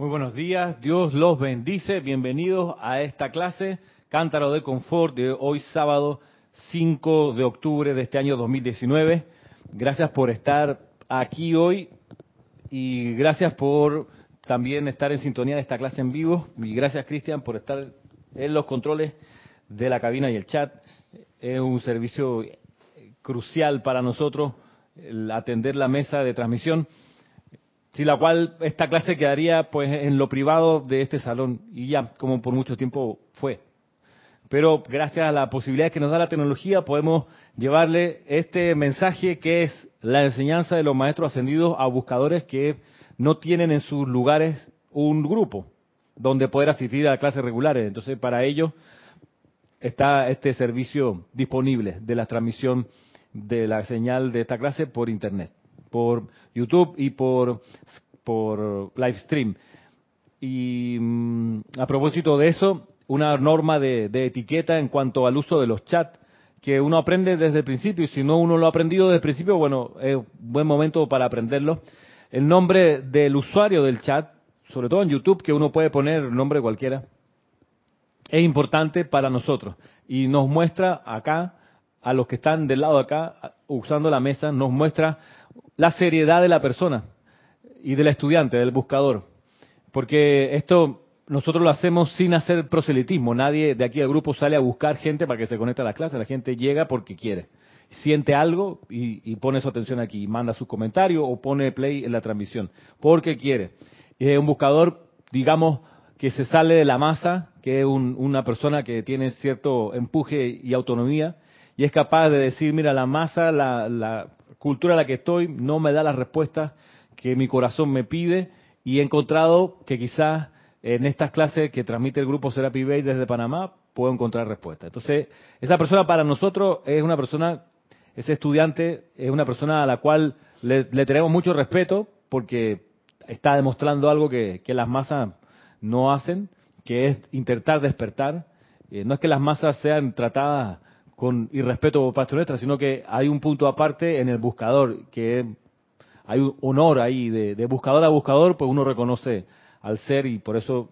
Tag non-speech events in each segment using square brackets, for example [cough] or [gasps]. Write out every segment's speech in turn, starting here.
Muy buenos días, Dios los bendice. Bienvenidos a esta clase Cántaro de Confort de hoy sábado 5 de octubre de este año 2019. Gracias por estar aquí hoy y gracias por también estar en sintonía de esta clase en vivo. Y gracias Cristian por estar en los controles de la cabina y el chat. Es un servicio crucial para nosotros el atender la mesa de transmisión sin la cual esta clase quedaría pues en lo privado de este salón y ya como por mucho tiempo fue. Pero gracias a la posibilidad que nos da la tecnología podemos llevarle este mensaje que es la enseñanza de los maestros ascendidos a buscadores que no tienen en sus lugares un grupo donde poder asistir a clases regulares. Entonces para ellos está este servicio disponible de la transmisión de la señal de esta clase por internet por YouTube y por, por live stream. Y mm, a propósito de eso, una norma de, etiqueta en cuanto al uso de los chats que uno aprende desde el principio y si no uno lo ha aprendido desde el principio, bueno, es buen momento para aprenderlo. El nombre del usuario del chat, sobre todo en YouTube, que uno puede poner nombre cualquiera, es importante para nosotros y nos muestra acá, a los que están del lado de acá, usando la mesa, nos muestra la seriedad de la persona y del estudiante, del buscador. Porque esto nosotros lo hacemos sin hacer proselitismo. Nadie de aquí del grupo sale a buscar gente para que se conecte a la clase. La gente llega porque quiere. Siente algo y, pone su atención aquí, manda su comentario o pone play en la transmisión. Porque quiere. Un buscador, digamos, que se sale de la masa, que es una persona que tiene cierto empuje y autonomía y es capaz de decir, mira, la masa, la, la cultura en la que estoy no me da las respuestas que mi corazón me pide y he encontrado que quizás en estas clases que transmite el grupo Serapi Bay desde Panamá puedo encontrar respuestas. Entonces, esa persona para nosotros es una persona, ese estudiante es una persona a la cual le, tenemos mucho respeto porque está demostrando algo que, las masas no hacen, que es intentar despertar. Eh, no es que las masas sean tratadas con irrespeto por Nuestra, sino que hay un punto aparte en el buscador, que hay un honor ahí, de, buscador a buscador, pues uno reconoce al ser y por eso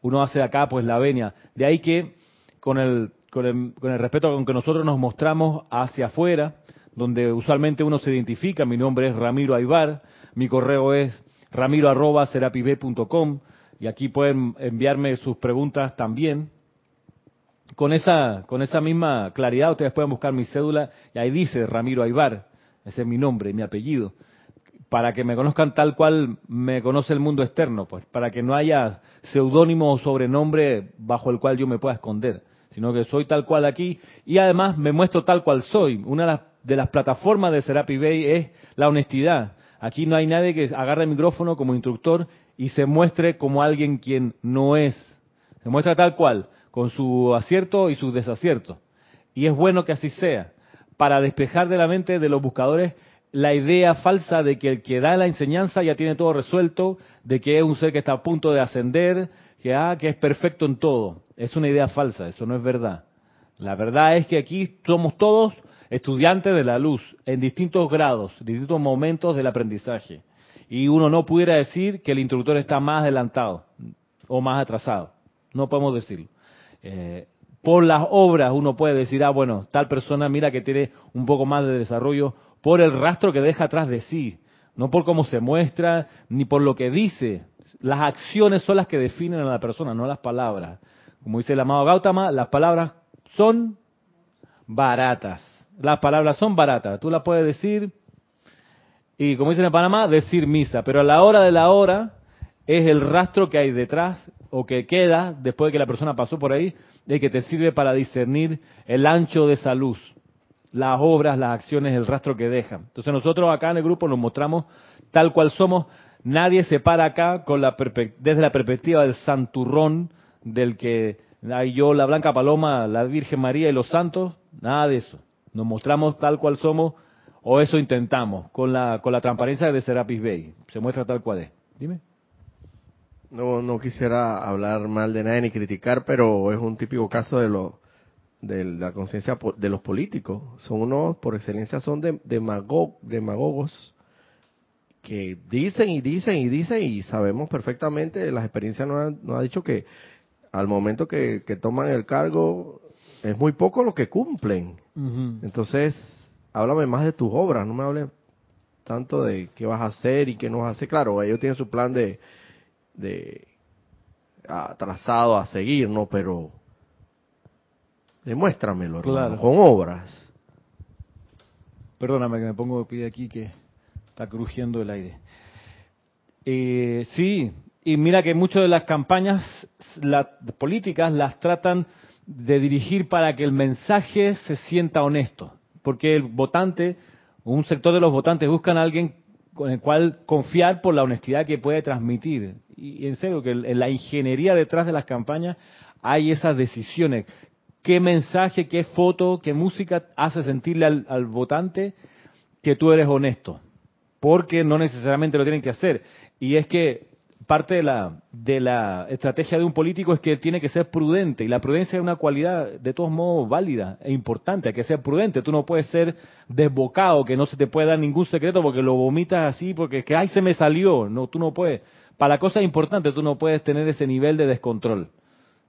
uno hace acá pues la venia. De ahí que con el, con el, con el respeto con que nosotros nos mostramos hacia afuera, donde usualmente uno se identifica, mi nombre es Ramiro Aybar, mi correo es ramiro.com y aquí pueden enviarme sus preguntas también con esa, con esa misma claridad ustedes pueden buscar mi cédula y ahí dice Ramiro Aybar, ese es mi nombre mi apellido, para que me conozcan tal cual me conoce el mundo externo, pues, para que no haya seudónimo o sobrenombre bajo el cual yo me pueda esconder, sino que soy tal cual aquí y además me muestro tal cual soy. Una de las, plataformas de Serapi Bay es la honestidad. Aquí no hay nadie que agarre el micrófono como instructor y se muestre como alguien quien no es. Se muestra tal cual con su acierto y sus desaciertos. Y es bueno que así sea, para despejar de la mente de los buscadores la idea falsa de que el que da la enseñanza ya tiene todo resuelto, de que es un ser que está a punto de ascender, que, ah, que es perfecto en todo. Es una idea falsa, eso no es verdad. La verdad es que aquí somos todos estudiantes de la luz, en distintos grados, distintos momentos del aprendizaje. Y uno no pudiera decir que el instructor está más adelantado o más atrasado. No podemos decirlo. Eh, por las obras uno puede decir, ah, bueno, tal persona mira que tiene un poco más de desarrollo por el rastro que deja atrás de sí, no por cómo se muestra, ni por lo que dice. Las acciones son las que definen a la persona, no las palabras. Como dice el amado Gautama, las palabras son baratas. Las palabras son baratas. Tú las puedes decir y, como dicen en Panamá, decir misa. Pero a la hora de la hora es el rastro que hay detrás o que queda después de que la persona pasó por ahí, de que te sirve para discernir el ancho de esa luz, las obras, las acciones, el rastro que dejan. Entonces nosotros acá en el grupo nos mostramos tal cual somos. Nadie se para acá con la desde la perspectiva del santurrón, del que hay yo, la Blanca Paloma, la Virgen María y los santos. Nada de eso. Nos mostramos tal cual somos, o eso intentamos, con la, con la transparencia de Serapis Bay. Se muestra tal cual es. Dime. No, no quisiera hablar mal de nadie ni criticar, pero es un típico caso de de la conciencia de los políticos. Son unos, por excelencia, son de, demagogos que dicen y dicen y dicen y sabemos perfectamente, las experiencias nos han, nos dicho que al momento que, que, toman el cargo es muy poco lo que cumplen. Entonces, háblame más de tus obras, no me hables tanto de qué vas a hacer y qué no vas a hacer. Claro, ellos tienen su plan de, de trazado a seguir, ¿no? Pero demuéstramelo, con obras. Perdóname que me pongo de pie aquí que está crujiendo el aire. Eh, sí, y mira que muchas de las campañas políticas las tratan de dirigir para que el mensaje se sienta honesto, porque el votante, un sector de los votantes buscan a alguien con el cual confiar por la honestidad que puede transmitir. Y en serio, que en la ingeniería detrás de las campañas hay esas decisiones. ¿Qué mensaje, qué foto, qué música hace sentirle al, votante que tú eres honesto? Porque no necesariamente lo tienen que hacer. Y es que parte de la, de la estrategia de un político es que tiene que ser prudente y la prudencia es una cualidad de todos modos válida e importante, hay que ser prudente, tú no puedes ser desbocado, que no se te puede dar ningún secreto porque lo vomitas así, porque que ay se me salió, no, tú no puedes, para cosas importantes tú no puedes tener ese nivel de descontrol.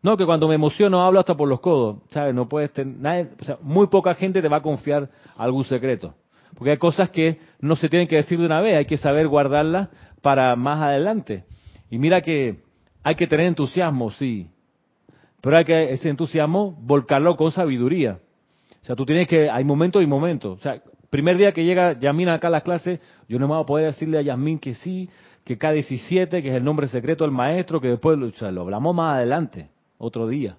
No, que cuando me emociono hablo hasta por los codos, ¿sabes? No puedes tener, o sea, muy poca gente te va a confiar algún secreto. Porque hay cosas que no se tienen que decir de una vez, hay que saber guardarlas para más adelante. Y mira que hay que tener entusiasmo, sí, pero hay que ese entusiasmo volcarlo con sabiduría. O sea, tú tienes que, hay momentos y momentos. O sea, primer día que llega Yasmín acá a la clase, yo no me voy a poder decirle a Yasmín que sí, que K17, que es el nombre secreto del maestro, que después o sea, lo hablamos más adelante, otro día.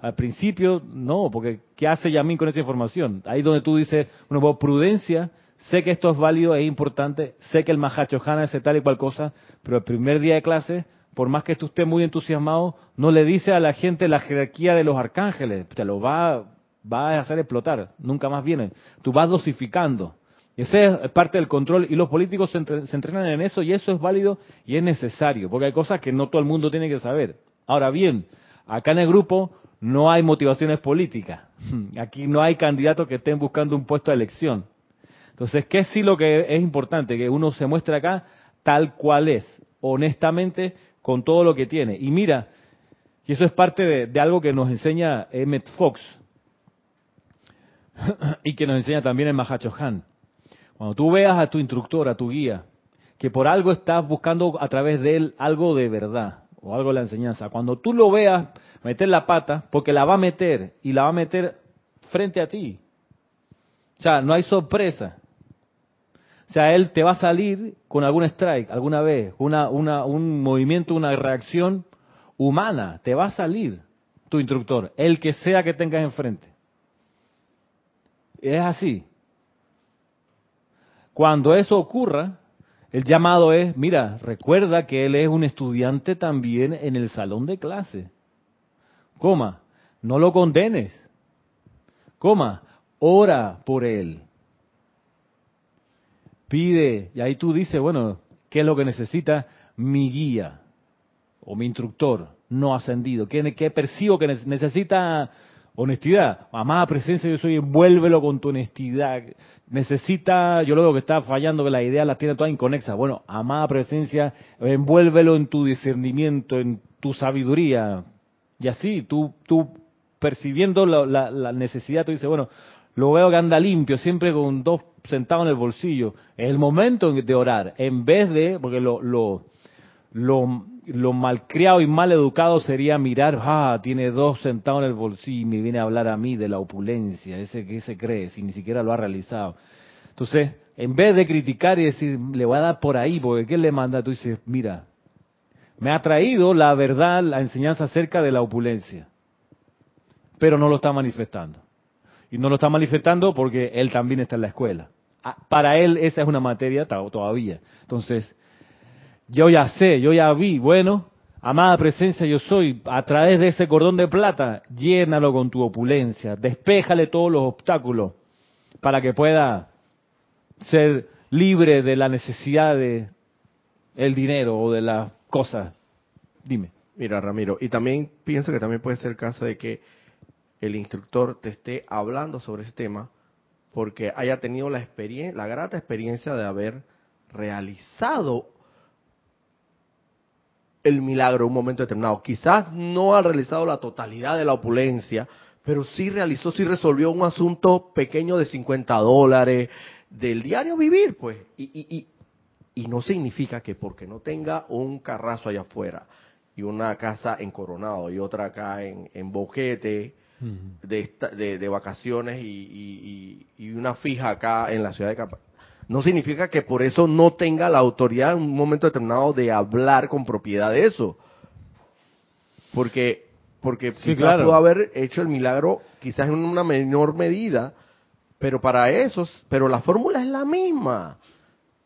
Al principio, no, porque ¿qué hace Yasmín con esa información? Ahí donde tú dices, bueno, prudencia, sé que esto es válido, es importante, sé que el Mahacho Hana es tal y cual cosa, pero el primer día de clase, por más que tú estés muy entusiasmado, no le dice a la gente la jerarquía de los arcángeles, te lo va, va a hacer explotar, nunca más vienen. Tú vas dosificando. Ese es parte del control y los políticos se, entrenan en eso y eso es válido y es necesario, porque hay cosas que no todo el mundo tiene que saber. Ahora bien, acá en el grupo no hay motivaciones políticas. [laughs] Aquí no hay candidatos que estén buscando un puesto de elección. Entonces, ¿qué sí lo que es importante? Que uno se muestre acá tal cual es, honestamente, con todo lo que tiene. Y mira, y eso es parte de, algo que nos enseña Emmett Fox [clears throat] y que nos enseña también el Mahacho Han. Cuando tú veas a tu instructor, a tu guía, que por algo estás buscando a través de él algo de verdad o algo de la enseñanza, cuando tú lo veas meter la pata, porque la va a meter y la va a meter frente a ti. O sea, no hay sorpresa. O sea, él te va a salir con algún strike alguna vez, una, un movimiento, una reacción humana. Te va a salir tu instructor, el que sea que tengas enfrente. Es así. Cuando eso ocurra, el llamado es, mira, recuerda que él es un estudiante también en el salón de clase. Coma, no lo condenes. Coma, ora por él pide, y ahí tú dices, bueno, ¿qué es lo que necesita mi guía o mi instructor no ascendido? ¿Qué, percibo que necesita? Honestidad, amada presencia, yo soy, envuélvelo con tu honestidad. Necesita, yo lo veo que está fallando, que la idea la tiene toda inconexa. Bueno, amada presencia, envuélvelo en tu discernimiento, en tu sabiduría. Y así, tú, tú percibiendo la, la necesidad, tú dices, bueno, lo veo que anda limpio, siempre con dos centavos en el bolsillo. Es el momento de orar, en vez de, porque lo, lo, lo, malcriado y mal educado sería mirar, ah, tiene dos centavos en el bolsillo y me viene a hablar a mí de la opulencia, ese que se cree, si ni siquiera lo ha realizado. Entonces, en vez de criticar y decir, le voy a dar por ahí, porque ¿qué le manda? Tú dices, mira, me ha traído la verdad, la enseñanza acerca de la opulencia, pero no lo está manifestando. Y no lo está manifestando porque él también está en la escuela. Ah, para él esa es una materia todavía. Entonces, yo ya sé, yo ya vi, bueno, amada presencia yo soy, a través de ese cordón de plata, llénalo con tu opulencia, despéjale todos los obstáculos para que pueda ser libre de la necesidad de el dinero o de las cosas. Dime. Mira, Ramiro, y también pienso que también puede ser caso de que el instructor te esté hablando sobre ese tema porque haya tenido la experiencia, la grata experiencia de haber realizado el milagro en un momento determinado. Quizás no ha realizado la totalidad de la opulencia, pero sí realizó, sí resolvió un asunto pequeño de 50 dólares del diario vivir, pues. Y, y, y, y no significa que porque no tenga un carrazo allá afuera y una casa en Coronado y otra acá en, en Boquete, de, de, de, vacaciones y, y, y, una fija acá en la ciudad de Capa, no significa que por eso no tenga la autoridad en un momento determinado de hablar con propiedad de eso. Porque, porque Sí, quizás claro. pudo haber hecho el milagro quizás en una menor medida, pero para esos, pero la fórmula es la misma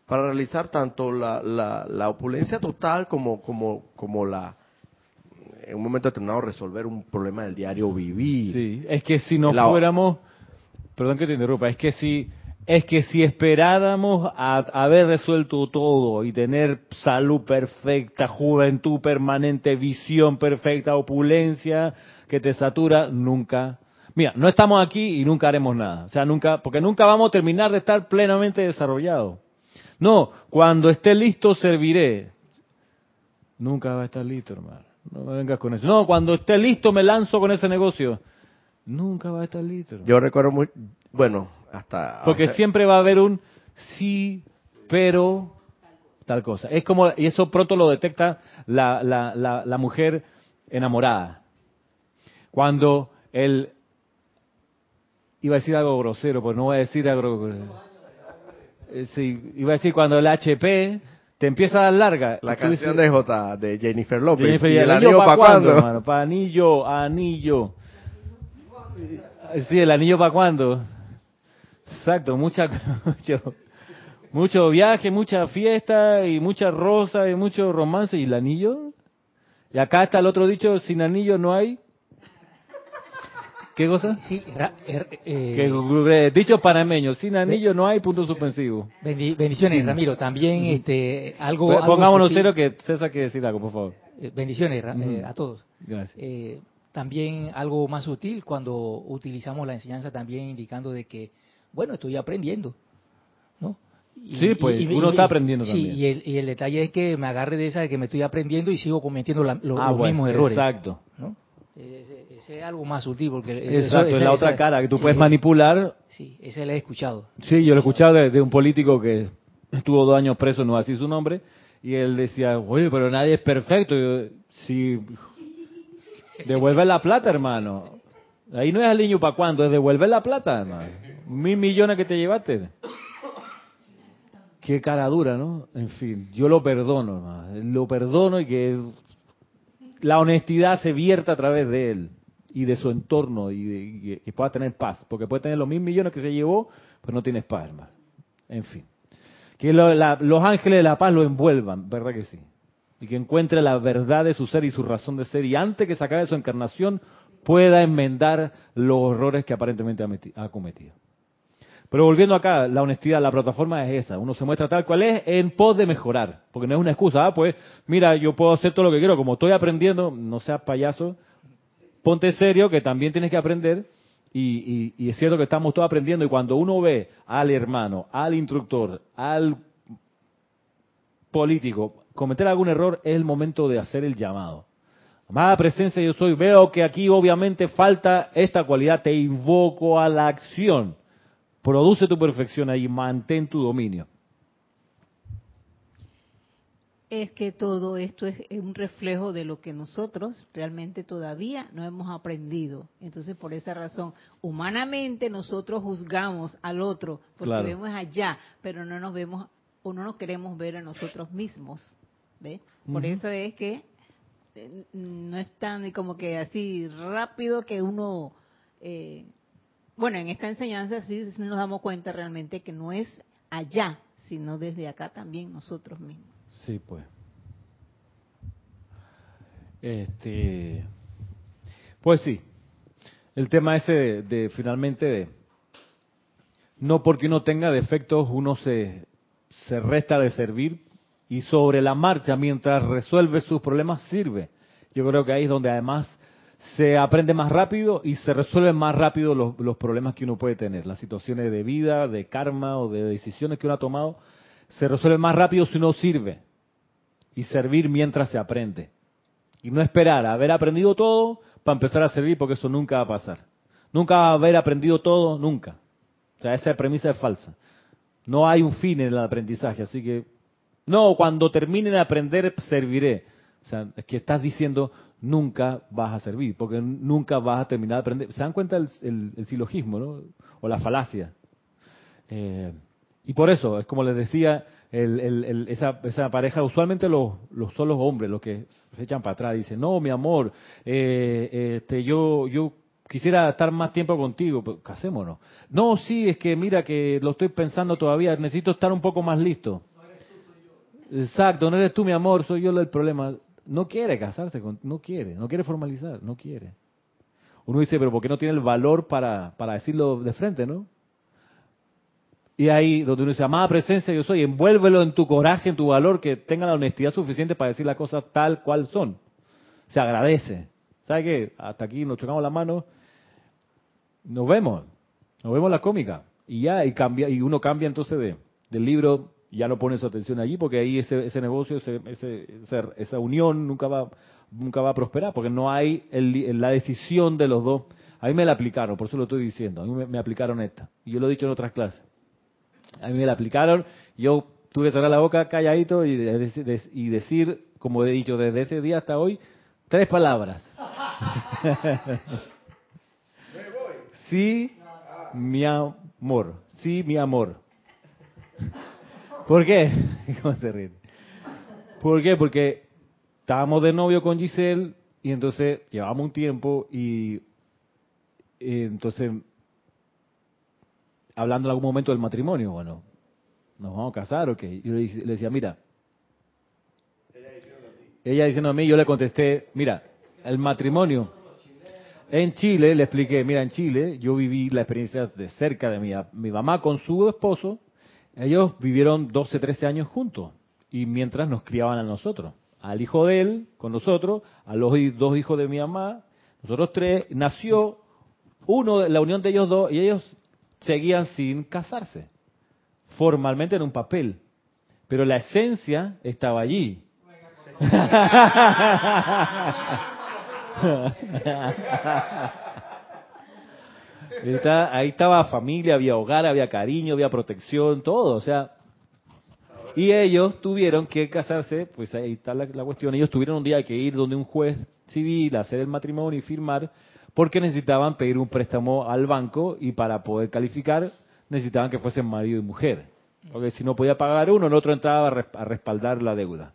para realizar tanto la, la, la opulencia total como, como, como la en un momento determinado resolver un problema del diario vivir. Sí, es que si no La- fuéramos, perdón que te interrumpa, es que si es que si esperáramos a haber resuelto todo y tener salud perfecta, juventud permanente, visión perfecta, opulencia que te satura, nunca. Mira, no estamos aquí y nunca haremos nada. O sea, nunca, porque nunca vamos a terminar de estar plenamente desarrollados. No, cuando esté listo serviré. Nunca va a estar listo, hermano. No me vengas con eso. No, cuando esté listo me lanzo con ese negocio. Nunca va a estar listo. Yo recuerdo muy, bueno, hasta... Porque hasta- siempre va a haber un sí, pero tal cosa. Es como, y eso pronto lo detecta la, la, la, la mujer enamorada. Cuando el, iba a decir algo grosero, pues no voy a decir algo, eh, sí, iba a decir cuando el HP te empieza a dar larga. La dices, canción de J, de Jennifer López. Jennifer, ¿Y ¿y el anillo anillo pa' para cuándo, cuándo? hermano? Pa' anillo, anillo. Sí, el anillo para cuándo. Exacto, mucha, [laughs] mucho, mucho viaje, mucha fiesta y mucha rosa y mucho romance. ¿Y el anillo? Y acá está el otro dicho, sin anillo no hay. ¿Qué cosa? Sí, ra- er- eh, Que, dicho panameño, sin anillo no hay punto suspensivo. bendi- bendiciones, Ramiro. También este, algo. Pues, algo Pongámonos sutil. cero que César quiere decir algo, por favor. Eh, bendiciones Ra- eh, a todos. Gracias. Eh, también algo más sutil cuando utilizamos la enseñanza también indicando de que, bueno, estoy aprendiendo, ¿no? Y- Sí, pues, uno está aprendiendo sí, también. y el, y el detalle es que me agarre de esa de que me estoy aprendiendo y sigo cometiendo la- lo- Ah, los bueno, mismos errores, Exacto. ¿no? Ese, ese es algo más sutil porque eso- Exacto, es esa- la otra esa- cara que tú sí, puedes manipular. Sí, ese le he escuchado. Sí, yo lo he escuchado de, de un político que estuvo dos años preso, no así su nombre, y él decía, oye, pero nadie es perfecto. Yo, sí, [laughs] devuelve la plata, hermano. Ahí no es al niño para cuándo, es devolver la plata, hermano. Mil millones que te llevaste. Qué cara dura, ¿no? En fin, yo lo perdono, hermano. Lo perdono y que la honestidad se vierta a través de él y de su entorno y, de- que pueda tener paz. Porque puede tener los mil millones que se llevó, pero no tienes paz, hermano. En fin. Que lo- la- los ángeles de la paz lo envuelvan, ¿verdad que sí? Y que encuentre la verdad de su ser y su razón de ser. Y antes que se acabe su encarnación, pueda enmendar los errores que aparentemente ha, meti- ha cometido. Pero volviendo acá, la honestidad, la plataforma es esa. Uno se muestra tal cual es en pos de mejorar. Porque no es una excusa. Ah, pues, mira, yo puedo hacer todo lo que quiero. Como estoy aprendiendo, no seas payaso. Ponte serio que también tienes que aprender. Y, y- es cierto que estamos todos aprendiendo. Y cuando uno ve al hermano, al instructor, al político cometer algún error, es el momento de hacer el llamado. Amada presencia yo soy, veo que aquí obviamente falta esta cualidad, te invoco a la acción. Produce tu perfección ahí, mantén tu dominio. es que todo esto es un reflejo de lo que nosotros realmente todavía no hemos aprendido. Entonces, por esa razón, humanamente nosotros juzgamos al otro porque Claro. vemos allá, pero no nos vemos o no nos queremos ver a nosotros mismos. ¿Ve? Por eso es que eh, no es tan como que así rápido que uno... eh, bueno, en esta enseñanza sí nos damos cuenta realmente que no es allá, sino desde acá también nosotros mismos. Sí, pues. Este, pues sí. El tema ese de, finalmente de no porque uno tenga defectos uno se se resta de servir y sobre la marcha mientras resuelve sus problemas sirve. Yo creo que ahí es donde además se aprende más rápido y se resuelven más rápido los, problemas que uno puede tener, las situaciones de vida, de karma o de decisiones que uno ha tomado se resuelve más rápido si uno sirve y servir mientras se aprende. Y no esperar a haber aprendido todo para empezar a servir, porque eso nunca va a pasar. Nunca va a haber aprendido todo, nunca. O sea, esa premisa es falsa. No hay un fin en el aprendizaje, así que, no, cuando termine de aprender, serviré. O sea, es que estás diciendo, nunca vas a servir, porque nunca vas a terminar de aprender. ¿Se dan cuenta el, silogismo, no? O la falacia. Eh, y por eso, es como les decía, esa, esa, pareja, usualmente los, los, son los hombres los que se echan para atrás, dicen, no, mi amor, eh, este, yo, yo quisiera estar más tiempo contigo, pues casémonos. No, sí, es que mira que lo estoy pensando todavía, necesito estar un poco más listo. No eres tú, soy yo. Exacto, no eres tú mi amor, soy yo el problema. No quiere casarse, con, no quiere, no quiere formalizar, no quiere. Uno dice, pero ¿por qué no tiene el valor para, para decirlo de frente, no? Y ahí donde uno dice, amada presencia yo soy, envuélvelo en tu coraje, en tu valor, que tenga la honestidad suficiente para decir las cosas tal cual son. Se agradece. ¿Sabe qué? Hasta aquí nos chocamos la mano, nos vemos, nos vemos la cómica. Y ya, y cambia, y uno cambia entonces de, del libro, ya no pone su atención allí, porque ahí ese, ese negocio, ese, ese, esa unión nunca va, nunca va a prosperar, porque no hay el, la decisión de los dos. A mí me la aplicaron, por eso lo estoy diciendo, a mí me aplicaron esta. Y yo lo he dicho en otras clases. A mí me la aplicaron, yo tuve que cerrar la boca calladito y, y decir, como he dicho desde ese día hasta hoy, tres palabras. [laughs] Sí, mi amor. Sí, mi amor. ¿Por qué? [laughs] ¿Cómo se ríe? ¿Por qué? Porque estábamos de novio con Giselle y entonces llevamos un tiempo y, y entonces hablando en algún momento del matrimonio, bueno, nos vamos a casar o qué. Yo le, decía, mira, ella diciendo a mí, yo le contesté, mira, el matrimonio. En Chile, le expliqué, mira, en Chile yo viví la experiencia de cerca de mi mamá con su esposo, ellos vivieron 12, 13 años juntos y mientras nos criaban a nosotros, al hijo de él con nosotros, a los dos hijos de mi mamá, nosotros tres, nació uno, la unión de ellos dos y ellos seguían sin casarse, formalmente en un papel, pero la esencia estaba allí. [laughs] ahí estaba familia, había hogar, había cariño, había protección, todo, o sea, y ellos tuvieron que casarse, pues ahí está la, la, cuestión, ellos tuvieron un día que ir donde un juez civil, hacer el matrimonio y firmar, porque necesitaban pedir un préstamo al banco y para poder calificar necesitaban que fuesen marido y mujer. Porque si no podía pagar uno, el otro entraba a respaldar la deuda.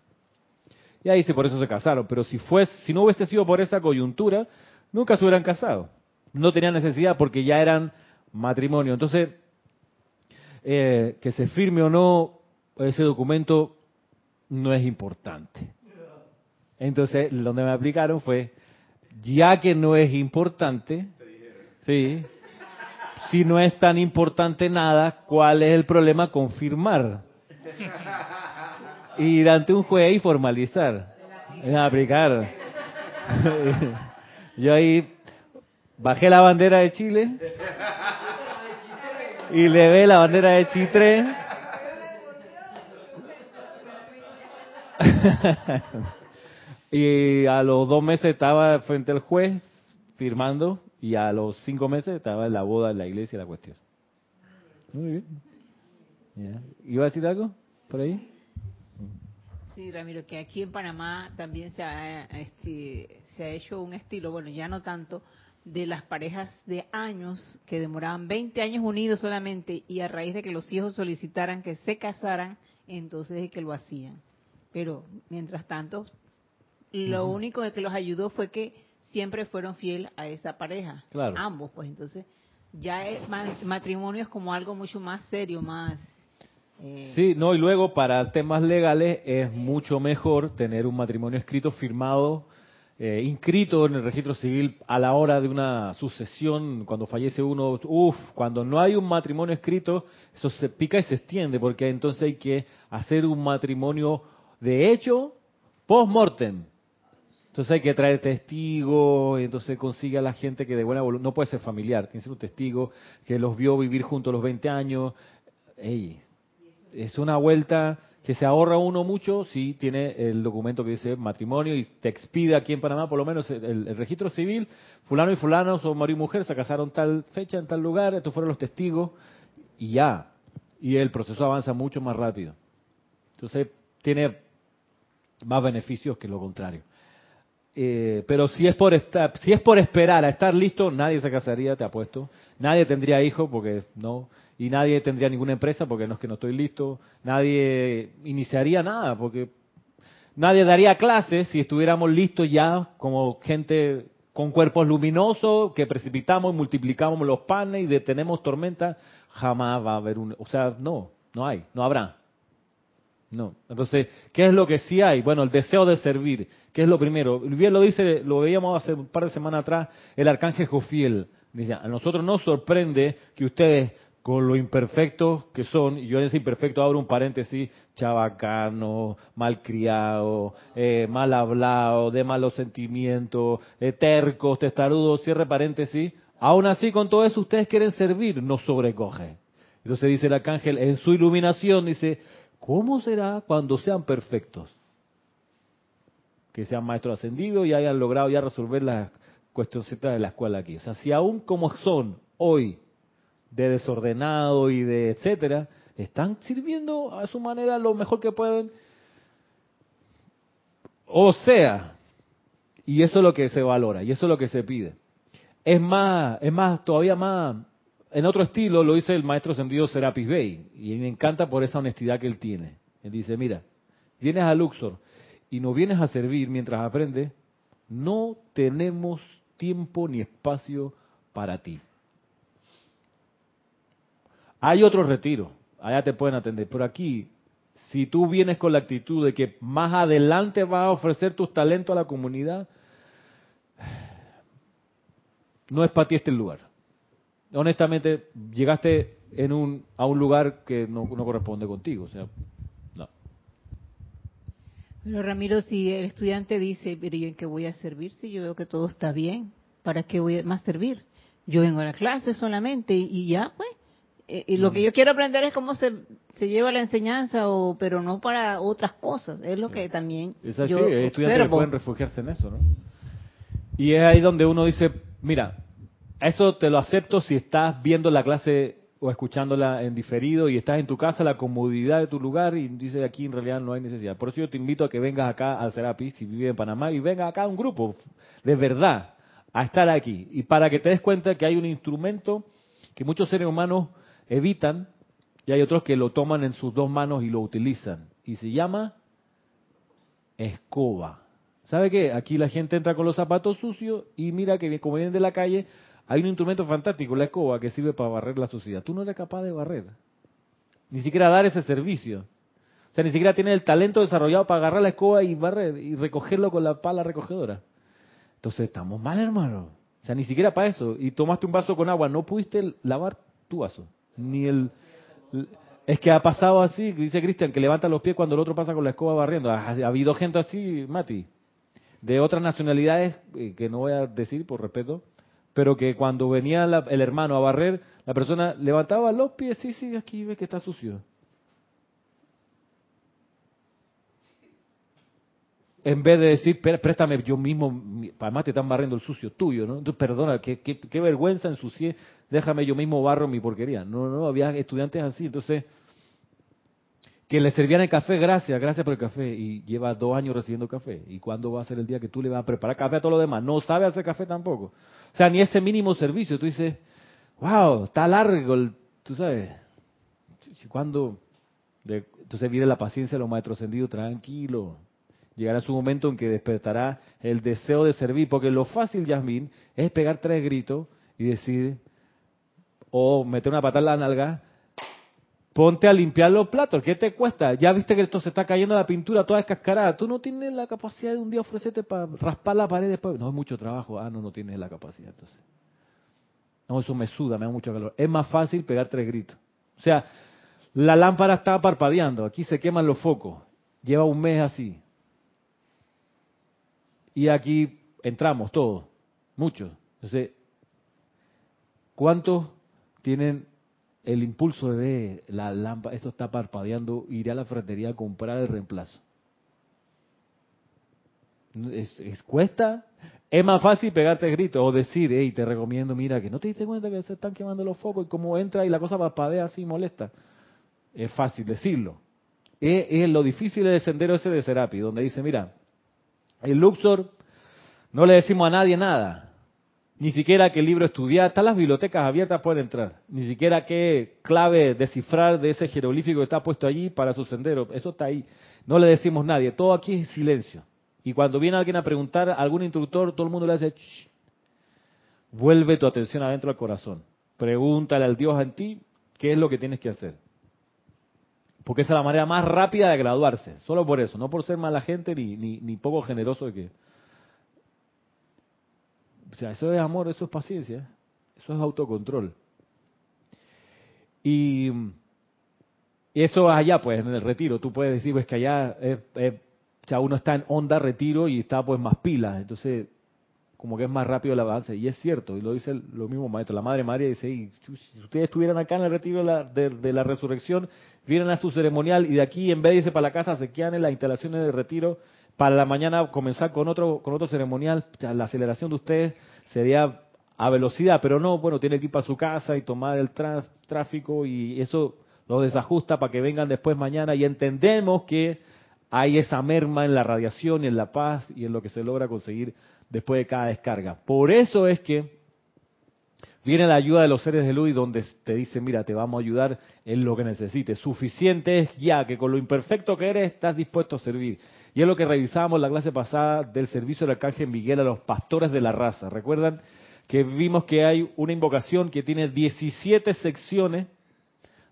Y ahí sí, por eso se casaron. Pero si, si no hubiese sido por esa coyuntura, nunca se hubieran casado. No tenían necesidad porque ya eran matrimonio. Entonces, eh, que se firme o no ese documento no es importante. Entonces, donde me aplicaron fue, ya que no es importante, sí, si no es tan importante nada, ¿cuál es el problema con firmar? Ir ante un juez y formalizar, aplicar. [laughs] Yo ahí bajé la bandera de Chile y le ve la bandera de Chitre. [laughs] Y a los dos meses estaba frente al juez firmando y a los cinco meses estaba en la boda en la iglesia la cuestión. Muy bien. ¿Iba a decir algo por ahí? Sí, Ramiro, que aquí en Panamá también se ha, este, se ha hecho un estilo, bueno, ya no tanto, de las parejas de años que demoraban 20 años unidos solamente y a raíz de que los hijos solicitaran que se casaran, entonces es que lo hacían. Pero mientras tanto, lo único que los ayudó fue que siempre fueron fiel a esa pareja. Ambos, pues entonces ya el matrimonio es como algo mucho más serio, más... Eh, sí, no, y luego para temas legales es mucho mejor tener un matrimonio escrito, firmado, eh, inscrito en el registro civil a la hora de una sucesión, cuando fallece uno, uff, cuando no hay un matrimonio escrito, eso se pica y se extiende, porque entonces hay que hacer un matrimonio de hecho post-mortem. Entonces hay que traer testigos, entonces consigue a la gente que de buena voluntad, no puede ser familiar, tiene que ser un testigo que los vio vivir juntos los 20 años. Ey. es una vuelta que se ahorra uno mucho si tiene el documento que dice matrimonio y te expide aquí en Panamá por lo menos el, registro civil, fulano y fulano son marido y mujer, se casaron tal fecha en tal lugar, estos fueron los testigos y ya. Y el proceso avanza mucho más rápido. Entonces tiene más beneficios que lo contrario. Eh, pero si es por estar, si es por esperar a estar listo, nadie se casaría, te apuesto. Nadie tendría hijos porque no, y nadie tendría ninguna empresa porque no es que no estoy listo. Nadie iniciaría nada porque nadie daría clases si estuviéramos listos ya como gente con cuerpos luminosos que precipitamos y multiplicamos los panes y detenemos tormenta. Jamás va a haber un, o sea, no, no hay, no habrá. No. Entonces, ¿qué es lo que sí hay? Bueno, el deseo de servir, ¿qué es lo primero? Bien lo dice, lo veíamos hace un par de semanas atrás, el arcángel Jofiel. Dice, a nosotros nos sorprende que ustedes, con lo imperfectos que son, y yo en ese imperfecto abro un paréntesis, chabacano, malcriado, eh, mal hablado, de malos sentimientos, eh, tercos, testarudos, cierre paréntesis, aún así con todo eso ustedes quieren servir, nos sobrecoge. Entonces dice el arcángel, en su iluminación, dice, ¿Cómo será cuando sean perfectos? Que sean maestros ascendidos y hayan logrado ya resolver las cuestiones de la escuela aquí. O sea, si aún como son hoy, de desordenado y de etcétera, están sirviendo a su manera lo mejor que pueden. O sea, y eso es lo que se valora, y eso es lo que se pide. Es más, es más, todavía más en otro estilo lo dice el maestro sentido Serapis Bey, y me encanta por esa honestidad que él tiene. Él dice, mira, vienes a Luxor y no vienes a servir mientras aprendes, no tenemos tiempo ni espacio para ti. Hay otro retiro, allá te pueden atender, pero aquí, si tú vienes con la actitud de que más adelante vas a ofrecer tus talentos a la comunidad, no es para ti este lugar honestamente, llegaste en un, a un lugar que no, corresponde contigo. O sea, no. Pero Ramiro, si el estudiante dice, pero ¿y en qué voy a servir? Si yo veo que todo está bien, ¿para qué voy a más servir? Yo vengo a la clase solamente y, ya, pues. Eh, y lo que yo quiero aprender es cómo se, se lleva la enseñanza, o, pero no para otras cosas. Es lo que también es así, yo estudiantes que pueden refugiarse en eso, ¿no? Y es ahí donde uno dice, mira, eso te lo acepto si estás viendo la clase o escuchándola en diferido y estás en tu casa, la comodidad de tu lugar y dices aquí en realidad no hay necesidad. Por eso yo te invito a que vengas acá al Serapi, si vives en Panamá, y venga acá a un grupo de verdad a estar aquí. Y para que te des cuenta que hay un instrumento que muchos seres humanos evitan y hay otros que lo toman en sus dos manos y lo utilizan. Y se llama escoba. ¿Sabe qué? Aquí la gente entra con los zapatos sucios y mira que como vienen de la calle, hay un instrumento fantástico, la escoba, que sirve para barrer la suciedad. Tú no eres capaz de barrer. Ni siquiera dar ese servicio. O sea, ni siquiera tienes el talento desarrollado para agarrar la escoba y barrer y recogerlo con la pala recogedora. Entonces estamos mal, hermano. O sea, ni siquiera para eso. Y tomaste un vaso con agua, no pudiste lavar tu vaso. Ni el... Es que ha pasado así, dice Cristian, que levanta los pies cuando el otro pasa con la escoba barriendo. Ha, ha habido gente así, Mati, de otras nacionalidades, eh, que no voy a decir por respeto, pero que cuando venía el hermano a barrer, la persona levantaba los pies, sí, sí, aquí ve que está sucio. En vez de decir, préstame yo mismo, además te están barriendo el sucio tuyo, ¿no? Entonces, perdona, qué, qué, vergüenza ensucié, déjame yo mismo barro mi porquería. No, no, había estudiantes así, entonces, que le servían el café, gracias, gracias por el café, y lleva dos años recibiendo café. ¿Y cuándo va a ser el día que tú le vas a preparar café a todo lo demás? No sabe hacer café tampoco. O sea, ni ese mínimo servicio. Tú dices, wow, está largo, el, tú sabes. Cuando, entonces viene la paciencia de los maestros ascendidos, tranquilo. Llegará su momento en que despertará el deseo de servir, porque lo fácil, Yasmín, es pegar tres gritos y decir, o meter una patada en la nalga, ponte a limpiar los platos, ¿qué te cuesta? Ya viste que esto se está cayendo la pintura toda descascarada, tú no tienes la capacidad de un día ofrecerte para raspar la pared después, no es mucho trabajo, ah, no, no tienes la capacidad entonces. No, eso me suda, me da mucho calor. Es más fácil pegar tres gritos. O sea, la lámpara está parpadeando, aquí se queman los focos, lleva un mes así. Y aquí entramos todos, muchos. Entonces, ¿cuántos tienen el impulso de ver la lámpara, esto está parpadeando, iré a la ferretería a comprar el reemplazo. Es, cuesta, es más fácil pegarte grito o decir, hey, te recomiendo, mira, que no te diste cuenta que se están quemando los focos y como entra y la cosa parpadea así molesta. Es fácil decirlo. Es, lo difícil del sendero ese de Serapi, donde dice, mira, el Luxor no le decimos a nadie nada. Ni siquiera qué libro estudiar. Están las bibliotecas abiertas, pueden entrar. Ni siquiera qué clave descifrar de ese jeroglífico que está puesto allí para su sendero. Eso está ahí. No le decimos a nadie. Todo aquí es silencio. Y cuando viene alguien a preguntar, a algún instructor, todo el mundo le hace, vuelve tu atención adentro del corazón. Pregúntale al Dios en ti qué es lo que tienes que hacer. Porque esa es la manera más rápida de graduarse. Solo por eso, no por ser mala gente ni, ni, ni poco generoso de que... O sea, eso es amor, eso es paciencia, eso es autocontrol. Y, eso allá, pues, en el retiro. Tú puedes decir, pues, que allá es, o sea, uno está en onda retiro y está pues más pilas, entonces como que es más rápido el avance. Y es cierto, y lo dice lo mismo maestro. La Madre María dice, si ustedes estuvieran acá en el retiro de la, resurrección, vienen a su ceremonial y de aquí en vez de irse para la casa se quedan en las instalaciones de retiro para la mañana comenzar con otro, con otro ceremonial. la aceleración de ustedes sería a velocidad, pero no, bueno, tiene que ir para su casa y tomar el tráfico y eso lo desajusta para que vengan después mañana y entendemos que hay esa merma en la radiación y en la paz y en lo que se logra conseguir después de cada descarga. Por eso es que viene la ayuda de los seres de luz y donde te dicen, mira, te vamos a ayudar en lo que necesites. Suficiente es ya que con lo imperfecto que eres estás dispuesto a servir. Y es lo que revisábamos la clase pasada del servicio del arcángel Miguel a los pastores de la raza. ¿Recuerdan que vimos que hay una invocación que tiene 17 secciones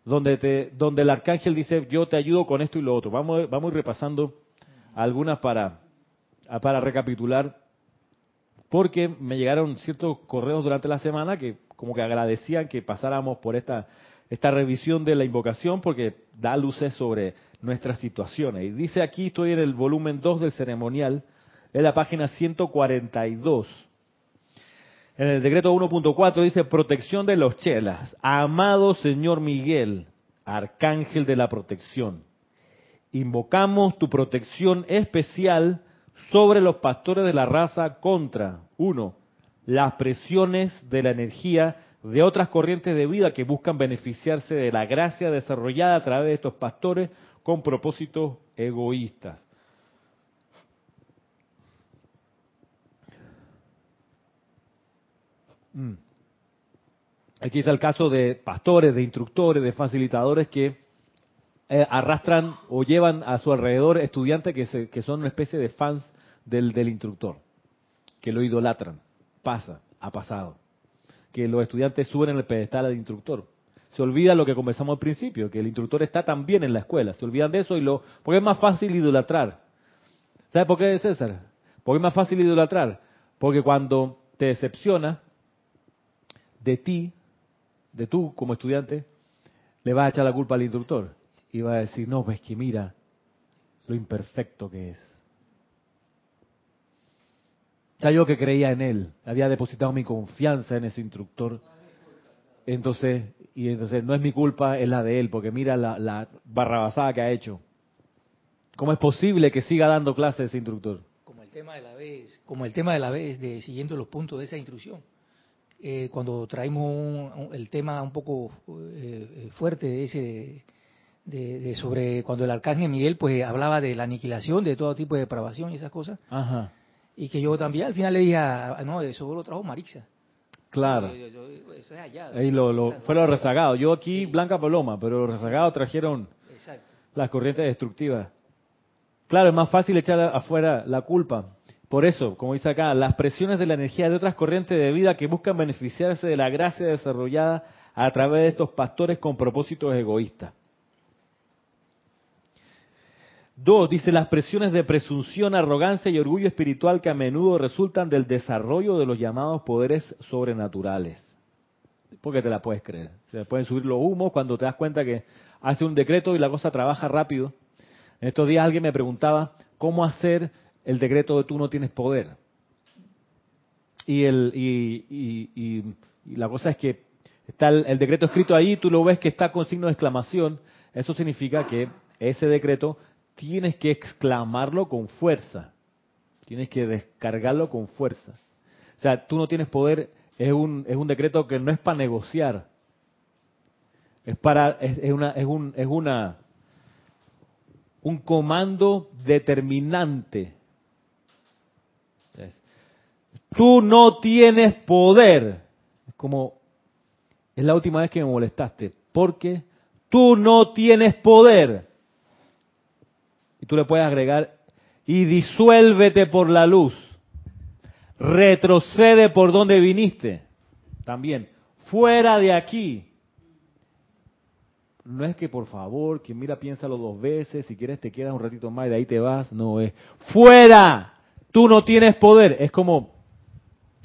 donde, te, donde el arcángel dice, yo te ayudo con esto y lo otro. Vamos, vamos a ir repasando algunas para, para recapitular, porque me llegaron ciertos correos durante la semana que como que agradecían que pasáramos por esta, esta revisión de la invocación, porque da luces sobre nuestras situaciones. Y dice aquí, estoy en el volumen 2 del ceremonial, en la página 142 en el decreto 1.4 dice protección de los chelas. Amado Señor Miguel, arcángel de la protección, invocamos tu protección especial sobre los pastores de la raza contra, uno, las presiones de la energía de otras corrientes de vida que buscan beneficiarse de la gracia desarrollada a través de estos pastores con propósitos egoístas. Mm. Aquí está el caso de pastores, de instructores, de facilitadores que eh, arrastran o llevan a su alrededor estudiantes que, que son una especie de fans del, instructor, que lo idolatran. Pasa, ha pasado. Que los estudiantes suben en el pedestal al instructor. Se olvida lo que conversamos al principio, que el instructor está también en la escuela. Se olvidan de eso y lo. Porque es más fácil idolatrar. ¿Sabe por qué, César? Porque es más fácil idolatrar. Porque cuando te decepciona, de ti, de tú como estudiante, le vas a echar la culpa al instructor va a decir, no, pues que mira lo imperfecto que es. Ya yo que creía en él, había depositado mi confianza en ese instructor. Entonces, y entonces no es mi culpa, es la de él, porque mira la, la barrabasada que ha hecho. ¿Cómo es posible que siga dando clases ese instructor? Como el tema de la vez, como el tema de la vez de siguiendo los puntos de esa instrucción. Eh, cuando traímos el tema un poco eh, eh, fuerte de ese de, sobre cuando el arcángel Miguel pues hablaba de la aniquilación de todo tipo de depravación y esas cosas. Y que yo también al final le dije no eso lo trajo Marixa. Claro. Eso es allá Ahí lo, lo, fue los rezagados yo aquí Blanca Paloma pero los rezagados trajeron las corrientes destructivas. Claro es más fácil echar afuera la culpa. Por eso, como dice acá, las presiones de la energía de otras corrientes de vida que buscan beneficiarse de la gracia desarrollada a través de estos pastores con propósitos egoístas. Dos, dice las presiones de presunción, arrogancia y orgullo espiritual que a menudo resultan del desarrollo de los llamados poderes sobrenaturales. Porque te la puedes creer. Se pueden subir los humos cuando te das cuenta que hace un decreto y la cosa trabaja rápido. En estos días alguien me preguntaba cómo hacer el decreto de tú no tienes poder. Y, el, y, la cosa es que está el, decreto escrito ahí, tú lo ves que está con signo de exclamación, eso significa que ese decreto tienes que exclamarlo con fuerza, tienes que descargarlo con fuerza. O sea, tú no tienes poder, es un, es un decreto que no es para negociar, es para, es, una, es un, es una, un comando determinante. Tú no tienes poder. Es como, es la última vez que me molestaste, porque tú no tienes poder. Tú le puedes agregar, y disuélvete por la luz. Retrocede por donde viniste. También, fuera de aquí. No es que por favor, que mira, piénsalo dos veces, si quieres te quedas un ratito más y de ahí te vas. No, es fuera. Tú no tienes poder. Es como,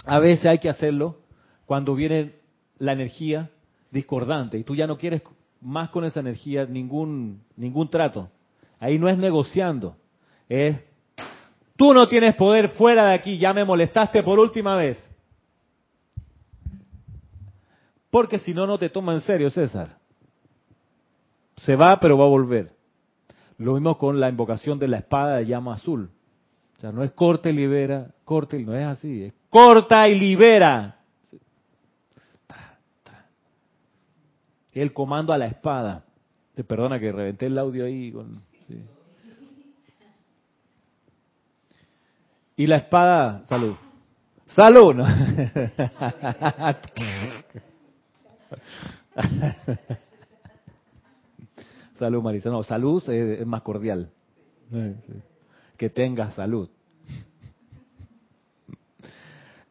a veces hay que hacerlo cuando viene la energía discordante y tú ya no quieres más con esa energía ningún, ningún trato. Ahí no es negociando, es tú no tienes poder fuera de aquí, ya me molestaste por última vez. Porque si no, no te toma en serio, César. Se va, pero va a volver. Lo mismo con la invocación de la espada de llama azul. O sea, no es corta y libera, corta y no es así, es corta y libera. El comando a la espada. Te perdona que reventé el audio ahí. Con, Y la espada, salud. Salud. ¿no? salud, Marisa. No, salud es, más cordial. Que tengas salud.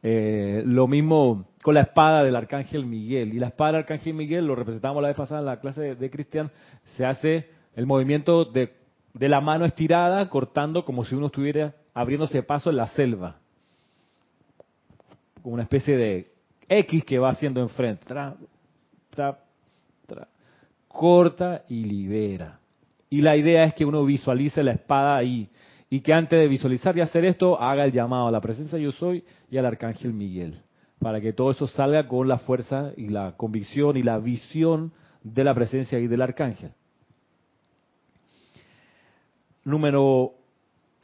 Eh, lo mismo con la espada del arcángel Miguel. Y la espada del arcángel Miguel, lo representamos la vez pasada en la clase de, Cristian, se hace el movimiento de, de, la mano estirada, cortando como si uno estuviera abriéndose paso en la selva. Como una especie de X que va haciendo enfrente. Tra, tra, tra. Corta y libera. Y la idea es que uno visualice la espada ahí y que antes de visualizar y hacer esto haga el llamado a la presencia yo soy y al arcángel Miguel, para que todo eso salga con la fuerza y la convicción y la visión de la presencia y del arcángel. Número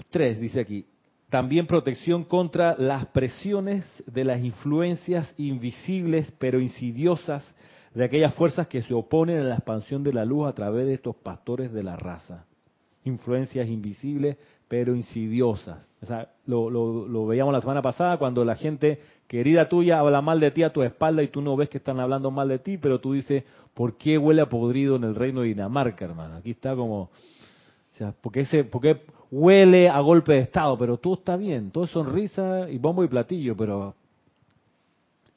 3 dice aquí, también protección contra las presiones de las influencias invisibles pero insidiosas de aquellas fuerzas que se oponen a la expansión de la luz a través de estos pastores de la raza. Influencias invisibles pero insidiosas. O sea, lo, lo, veíamos la semana pasada cuando la gente querida tuya habla mal de ti a tu espalda y tú no ves que están hablando mal de ti, pero tú dices, ¿por qué huele a podrido en el reino de Dinamarca, hermano? Aquí está como, sea, porque ese, porque huele a golpe de estado, pero todo está bien, todo es sonrisa y bombo y platillo, pero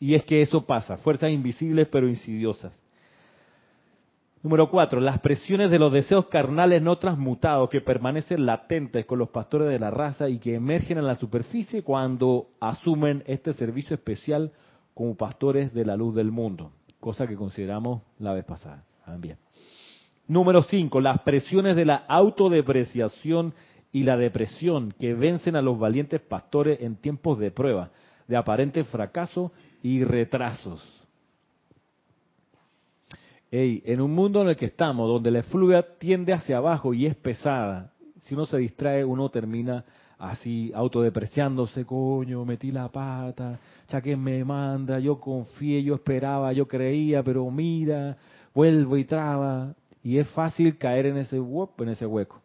y es que eso pasa, fuerzas invisibles pero insidiosas. Número cuatro, las presiones de los deseos carnales no transmutados que permanecen latentes con los pastores de la raza y que emergen en la superficie cuando asumen este servicio especial como pastores de la luz del mundo, cosa que consideramos la vez pasada. También. Número cinco, las presiones de la autodepreciación y la depresión que vencen a los valientes pastores en tiempos de prueba, de aparente fracaso y retrasos. en un mundo en el que estamos, donde la efluvia tiende hacia abajo y es pesada, si uno se distrae, uno termina así autodepreciándose, coño, metí la pata, ya que me manda, yo confié, yo esperaba, yo creía, pero mira, vuelvo y traba. Y es fácil caer en ese, en ese hueco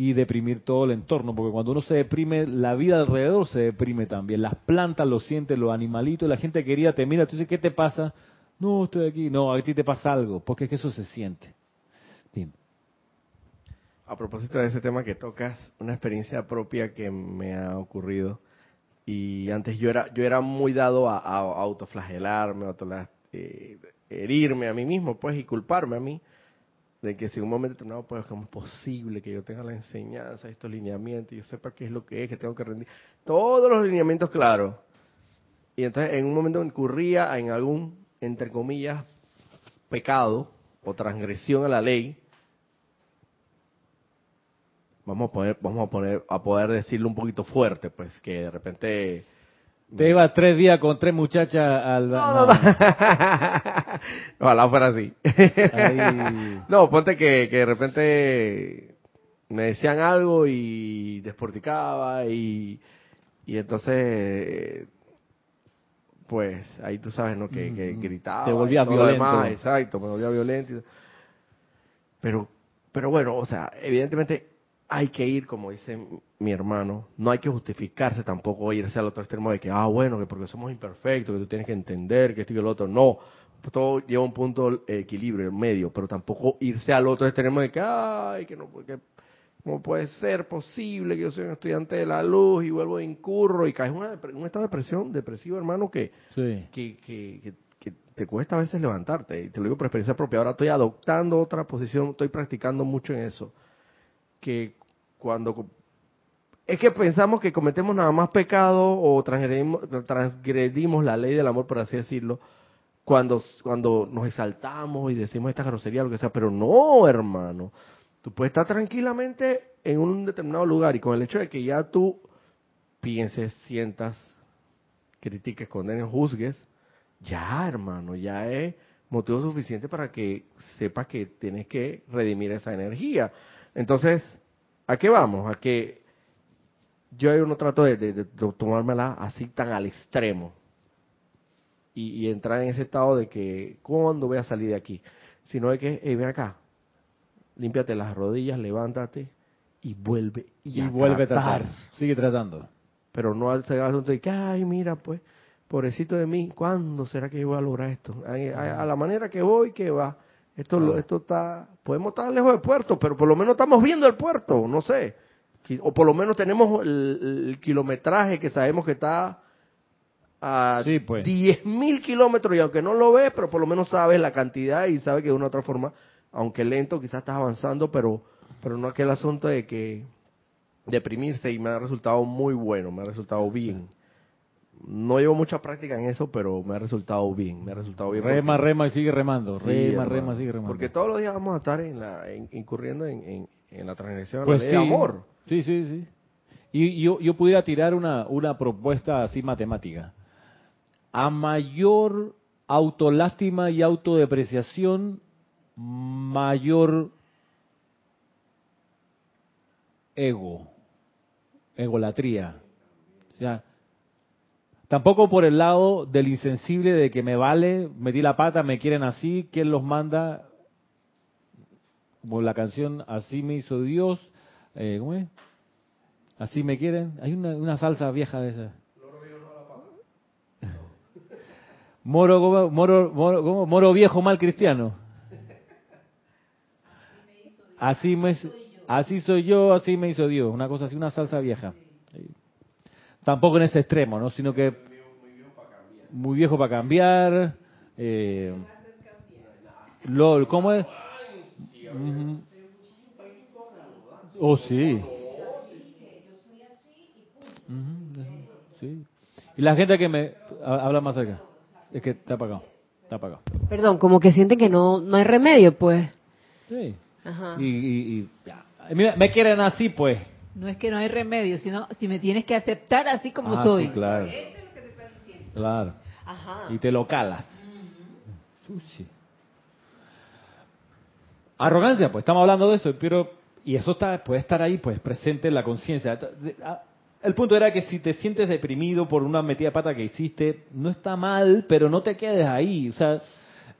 y deprimir todo el entorno, porque cuando uno se deprime, la vida alrededor se deprime también. Las plantas lo sienten, los animalitos, la gente querida te mira, tú dices, ¿qué te pasa? No, estoy aquí. No, a ti te pasa algo, porque es que eso se siente. A propósito de ese tema que tocas, una experiencia propia que me ha ocurrido. Y antes yo era yo era muy dado a, autoflagelarme, a eh, herirme a mí mismo, pues, y culparme a mí de que si un momento determinado, pues, como es posible que yo tenga la enseñanza, estos lineamientos, yo sepa qué es lo que es, que tengo que rendir, todos los lineamientos claros. Y entonces en un momento incurría en algún, entre comillas, pecado o transgresión a la ley, vamos a poner, vamos a poner, a poder decirlo un poquito fuerte, pues, que de repente Te iba tres días con tres muchachas al... No, no, no. [laughs] Ojalá fuera así. Ahí. no, ponte que, que de repente me decían algo y desporticaba y, y entonces pues ahí tú sabes, ¿no? Que, que gritaba. te lo violento. demás, exacto, me volvía violento. Pero, pero bueno, o sea, evidentemente hay que ir, como dice mi hermano, no hay que justificarse tampoco irse al otro extremo de que, ah, bueno, que porque somos imperfectos, que tú tienes que entender que esto y que el otro. No, todo lleva un punto de equilibrio, medio, pero tampoco irse al otro extremo de que, ay, que no, que, ¿cómo puede ser posible que yo soy un estudiante de la luz y vuelvo de incurro y caes en un estado de depresión, depresivo, hermano, que, Sí. que, que, que- que te cuesta a veces levantarte. Y te lo digo por experiencia propia. Ahora estoy adoptando otra posición, estoy practicando mucho en eso. Que cuando... Es que pensamos que cometemos nada más pecado o transgredimos, transgredimos la ley del amor, por así decirlo, cuando, cuando nos exaltamos y decimos esta grosería, lo que sea. Pero no, hermano. Tú puedes estar tranquilamente en un determinado lugar y con el hecho de que ya tú pienses, sientas, critiques, condenes, juzgues, ya, hermano, ya es motivo suficiente para que sepas que tienes que redimir esa energía. Entonces, ¿a qué vamos? A que yo no trato de, de- de tomármela así tan al extremo y, y entrar en ese estado de que, ¿cuándo voy a salir de aquí? Sino de que, hey, ven acá, límpiate las rodillas, levántate y vuelve y, Y a vuelve a tratar tratar. Sigue tratando. pero no al asunto de que, ay, mira, pues, pobrecito de mí, ¿cuándo será que yo voy a lograr esto? A, a- a la manera que voy, que va. Esto, Ah. esto está, podemos estar lejos del puerto, pero por lo menos estamos viendo el puerto, no sé. O por lo menos tenemos el, el kilometraje que sabemos que está a Sí, pues. 10.000 kilómetros y aunque no lo ves, pero por lo menos sabes la cantidad y sabes que de una u otra forma, aunque lento, quizás estás avanzando, pero, pero no aquel asunto de que deprimirse y me ha resultado muy bueno, me ha resultado bien. No llevo mucha práctica en eso, pero me ha resultado bien, me ha resultado bien. Rema, porque- rema y sigue remando. Sí, rema, hermano, rema, sigue remando. Porque todos los días vamos a estar en la, en- incurriendo en, en- en la transgresión Pues la sí. ley de amor. Sí, sí, sí. Y yo, yo pudiera tirar una, una propuesta así matemática. A mayor autolástima y autodepreciación, mayor ego, egolatría. O sea, tampoco por el lado del insensible de que me vale, metí la pata, me quieren así, ¿quién los manda? Como la canción Así me hizo Dios, eh, ¿cómo es? Así me quieren. Hay una, una salsa vieja de esa. Moro, moro, moro, moro viejo mal cristiano. Así me, así soy yo, así me hizo Dios. Una cosa así, una salsa vieja. Tampoco en ese extremo, ¿no? Sino que muy viejo para cambiar. Eh, LOL, ¿cómo es? Ujú. Oh, sí. Sí. Y la gente que me ha- habla más cerca. Es que está apagado. Está apagado. Perdón, como que sienten que no, no hay remedio, pues. Sí. Ajá. Y, y, y ya. Mira, me quieren así, pues. No es que no hay remedio, sino si me tienes que aceptar así como Ah, soy. sí, claro. Claro. Ajá. Y te lo calas. Sushi. Arrogancia, pues estamos hablando de eso, pero y eso está puede estar ahí, pues presente en la conciencia. De- a- El punto era que si te sientes deprimido por una metida de pata que hiciste, no está mal, pero no te quedes ahí. O sea,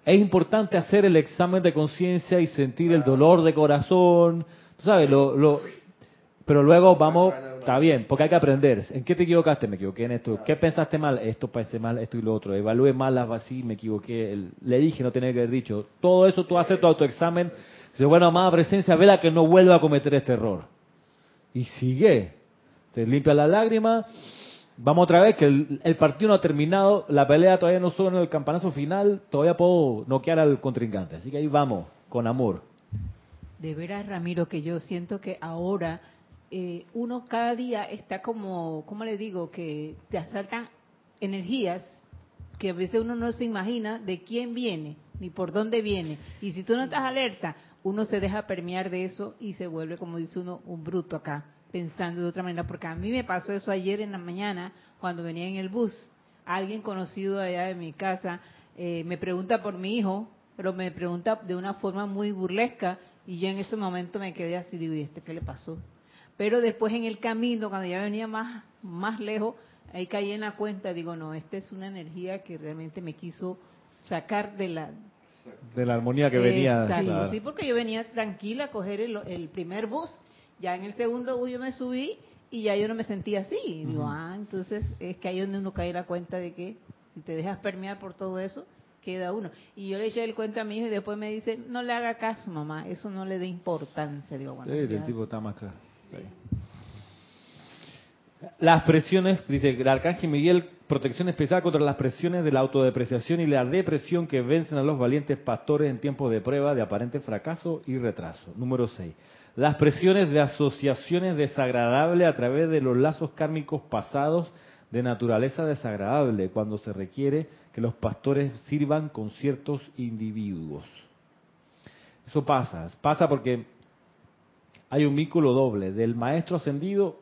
es importante hacer el examen de conciencia y sentir el dolor de corazón. Tú sabes, lo, lo, pero luego vamos, está bien, porque hay que aprender. ¿En qué te equivocaste? Me equivoqué en esto. ¿Qué pensaste mal? Esto pensé mal, esto y lo otro. Evalué mal las así, me equivoqué. El- Le dije, no tenía que haber dicho. Todo eso tú haces tu autoexamen. Dice, bueno, amada presencia, vela que no vuelva a cometer este error. Y sigue. Te limpia la lágrima. Vamos otra vez, que el, el partido no ha terminado, la pelea todavía no suena el campanazo final, todavía puedo noquear al contrincante. Así que ahí vamos, con amor. De veras, Ramiro, que yo siento que ahora eh, uno cada día está como, ¿cómo le digo? Que te asaltan energías que a veces uno no se imagina de quién viene ni por dónde viene. Y si tú no estás alerta, uno se deja permear de eso y se vuelve, como dice uno, un bruto acá. pensando de otra manera, porque a mí me pasó eso ayer en la mañana cuando venía en el bus. Alguien conocido allá de mi casa eh, me pregunta por mi hijo, pero me pregunta de una forma muy burlesca y yo en ese momento me quedé así, digo, ¿y este qué le pasó? Pero después en el camino, cuando ya venía más, más lejos, ahí caí en la cuenta, digo, no, esta es una energía que realmente me quiso sacar de la... De la armonía que venía. Exacto, sí, porque yo venía tranquila a coger el, el primer bus, ya en el segundo bus yo me subí y ya yo no me sentía así. Y digo, ah, entonces es que ahí donde uno cae la cuenta de que si te dejas permear por todo eso, queda uno. Y yo le eché el cuento a mi hijo y después me dice, no le haga caso, mamá, eso no le dé importancia. Digo, bueno, sí, el tipo está más claro. Las presiones, dice el Arcángel Miguel, protección especial contra las presiones de la autodepreciación y la depresión que vencen a los valientes pastores en tiempos de prueba, de aparente fracaso y retraso. Número 6 las presiones de asociaciones desagradables a través de los lazos kármicos pasados de naturaleza desagradable, cuando se requiere que los pastores sirvan con ciertos individuos. Eso pasa, pasa porque hay un vínculo doble, del maestro ascendido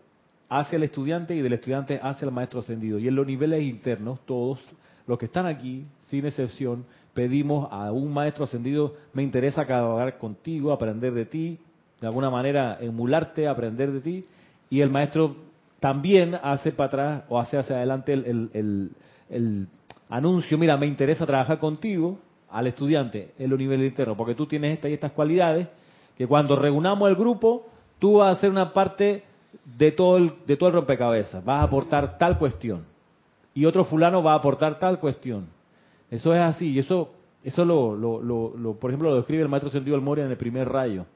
hacia el estudiante y del estudiante hacia el maestro ascendido. Y en los niveles internos, todos los que están aquí, sin excepción, pedimos a un maestro ascendido, me interesa acabar contigo, aprender de ti, de alguna manera emularte, aprender de ti, y el maestro también hace para atrás o hace hacia adelante el, anuncio, mira, me interesa trabajar contigo al estudiante en el nivel interno, porque tú tienes estas y estas cualidades, que cuando reunamos el grupo, tú vas a ser una parte de todo el, de todo el rompecabezas, vas a aportar tal cuestión, y otro fulano va a aportar tal cuestión. Eso es así, y eso, eso lo, lo, lo, por ejemplo, lo describe el maestro Sentido del Moria en el primer rayo.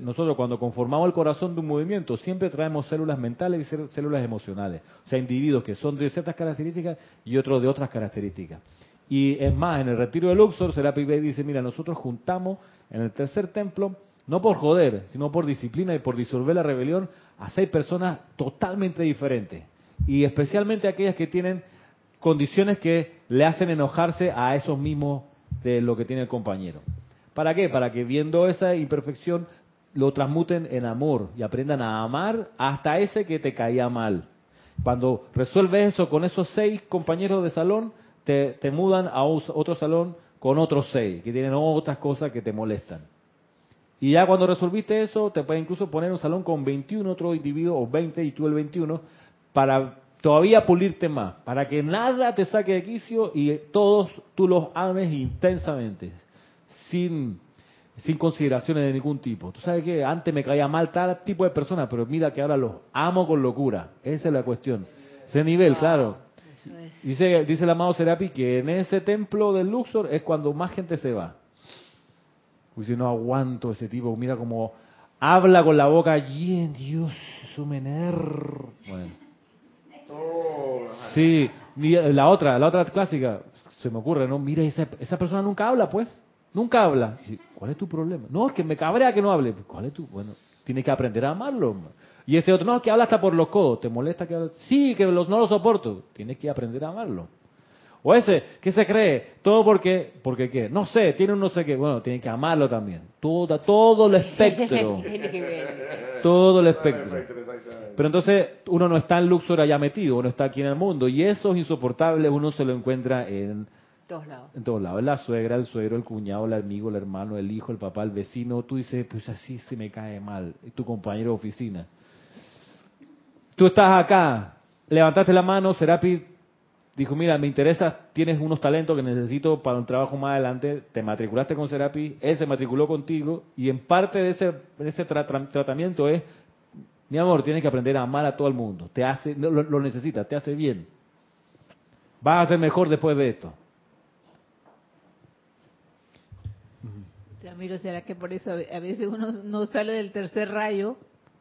Nosotros cuando conformamos el corazón de un movimiento siempre traemos células mentales y células emocionales, o sea, individuos que son de ciertas características y otros de otras características. Y es más, en el retiro de Luxor, Serapi Bey dice, mira, nosotros juntamos en el tercer templo, no por joder, sino por disciplina y por disolver la rebelión, a seis personas totalmente diferentes. Y especialmente aquellas que tienen condiciones que le hacen enojarse a esos mismos de lo que tiene el compañero. ¿Para qué? Para que viendo esa imperfección lo transmuten en amor y aprendan a amar hasta ese que te caía mal. Cuando resuelves eso con esos seis compañeros de salón, te, mudan a otro salón con otros seis, que tienen otras cosas que te molestan. Y ya cuando resolviste eso, te puede incluso poner un salón con 21 otros individuos, o 20 y tú el 21, para todavía pulirte más, para que nada te saque de quicio y todos tú los ames intensamente sin, sin consideraciones de ningún tipo. Tú sabes que antes me caía mal tal tipo de personas, pero mira que ahora los amo con locura. Esa es la cuestión. Ese nivel, claro. Dice, dice el amado Serapi que en ese templo del Luxor es cuando más gente se va. Uy, si no aguanto ese tipo, mira como habla con la boca allí, Dios, eso me Bueno. Sí, la otra, la otra clásica, se me ocurre, ¿no? Mira, esa, esa persona nunca habla, pues. Nunca habla. ¿Cuál es tu problema? No, es que me cabrea que no hable. ¿Cuál es tu? Bueno, tienes que aprender a amarlo. Y ese otro, no, que habla hasta por los codos. ¿Te molesta que hable? Sí, que los, no lo soporto. Tienes que aprender a amarlo. O ese, ¿qué se cree? Todo porque, porque qué? No sé, tiene un no sé qué. Bueno, tiene que amarlo también. Todo, todo el espectro. [laughs] todo el espectro. Pero entonces uno no está en Luxor allá metido, uno está aquí en el mundo. Y eso es insoportable, uno se lo encuentra en todos lados. En todos lados. La suegra, el suegro, el cuñado, el amigo, el hermano, el hijo, el papá, el vecino. Tú dices, pues así se me cae mal. Tu compañero de oficina. Tú estás acá, levantaste la mano, Serapi dijo, mira, me interesa, tienes unos talentos que necesito para un trabajo más adelante, te matriculaste con Serapi, él se matriculó contigo, y en parte de ese, ese tratamiento es, mi amor, tienes que aprender a amar a todo el mundo, te hace, lo, lo necesitas, te hace bien. Vas a ser mejor después de esto. Ramiro, ¿será que por eso a veces uno no sale del tercer rayo?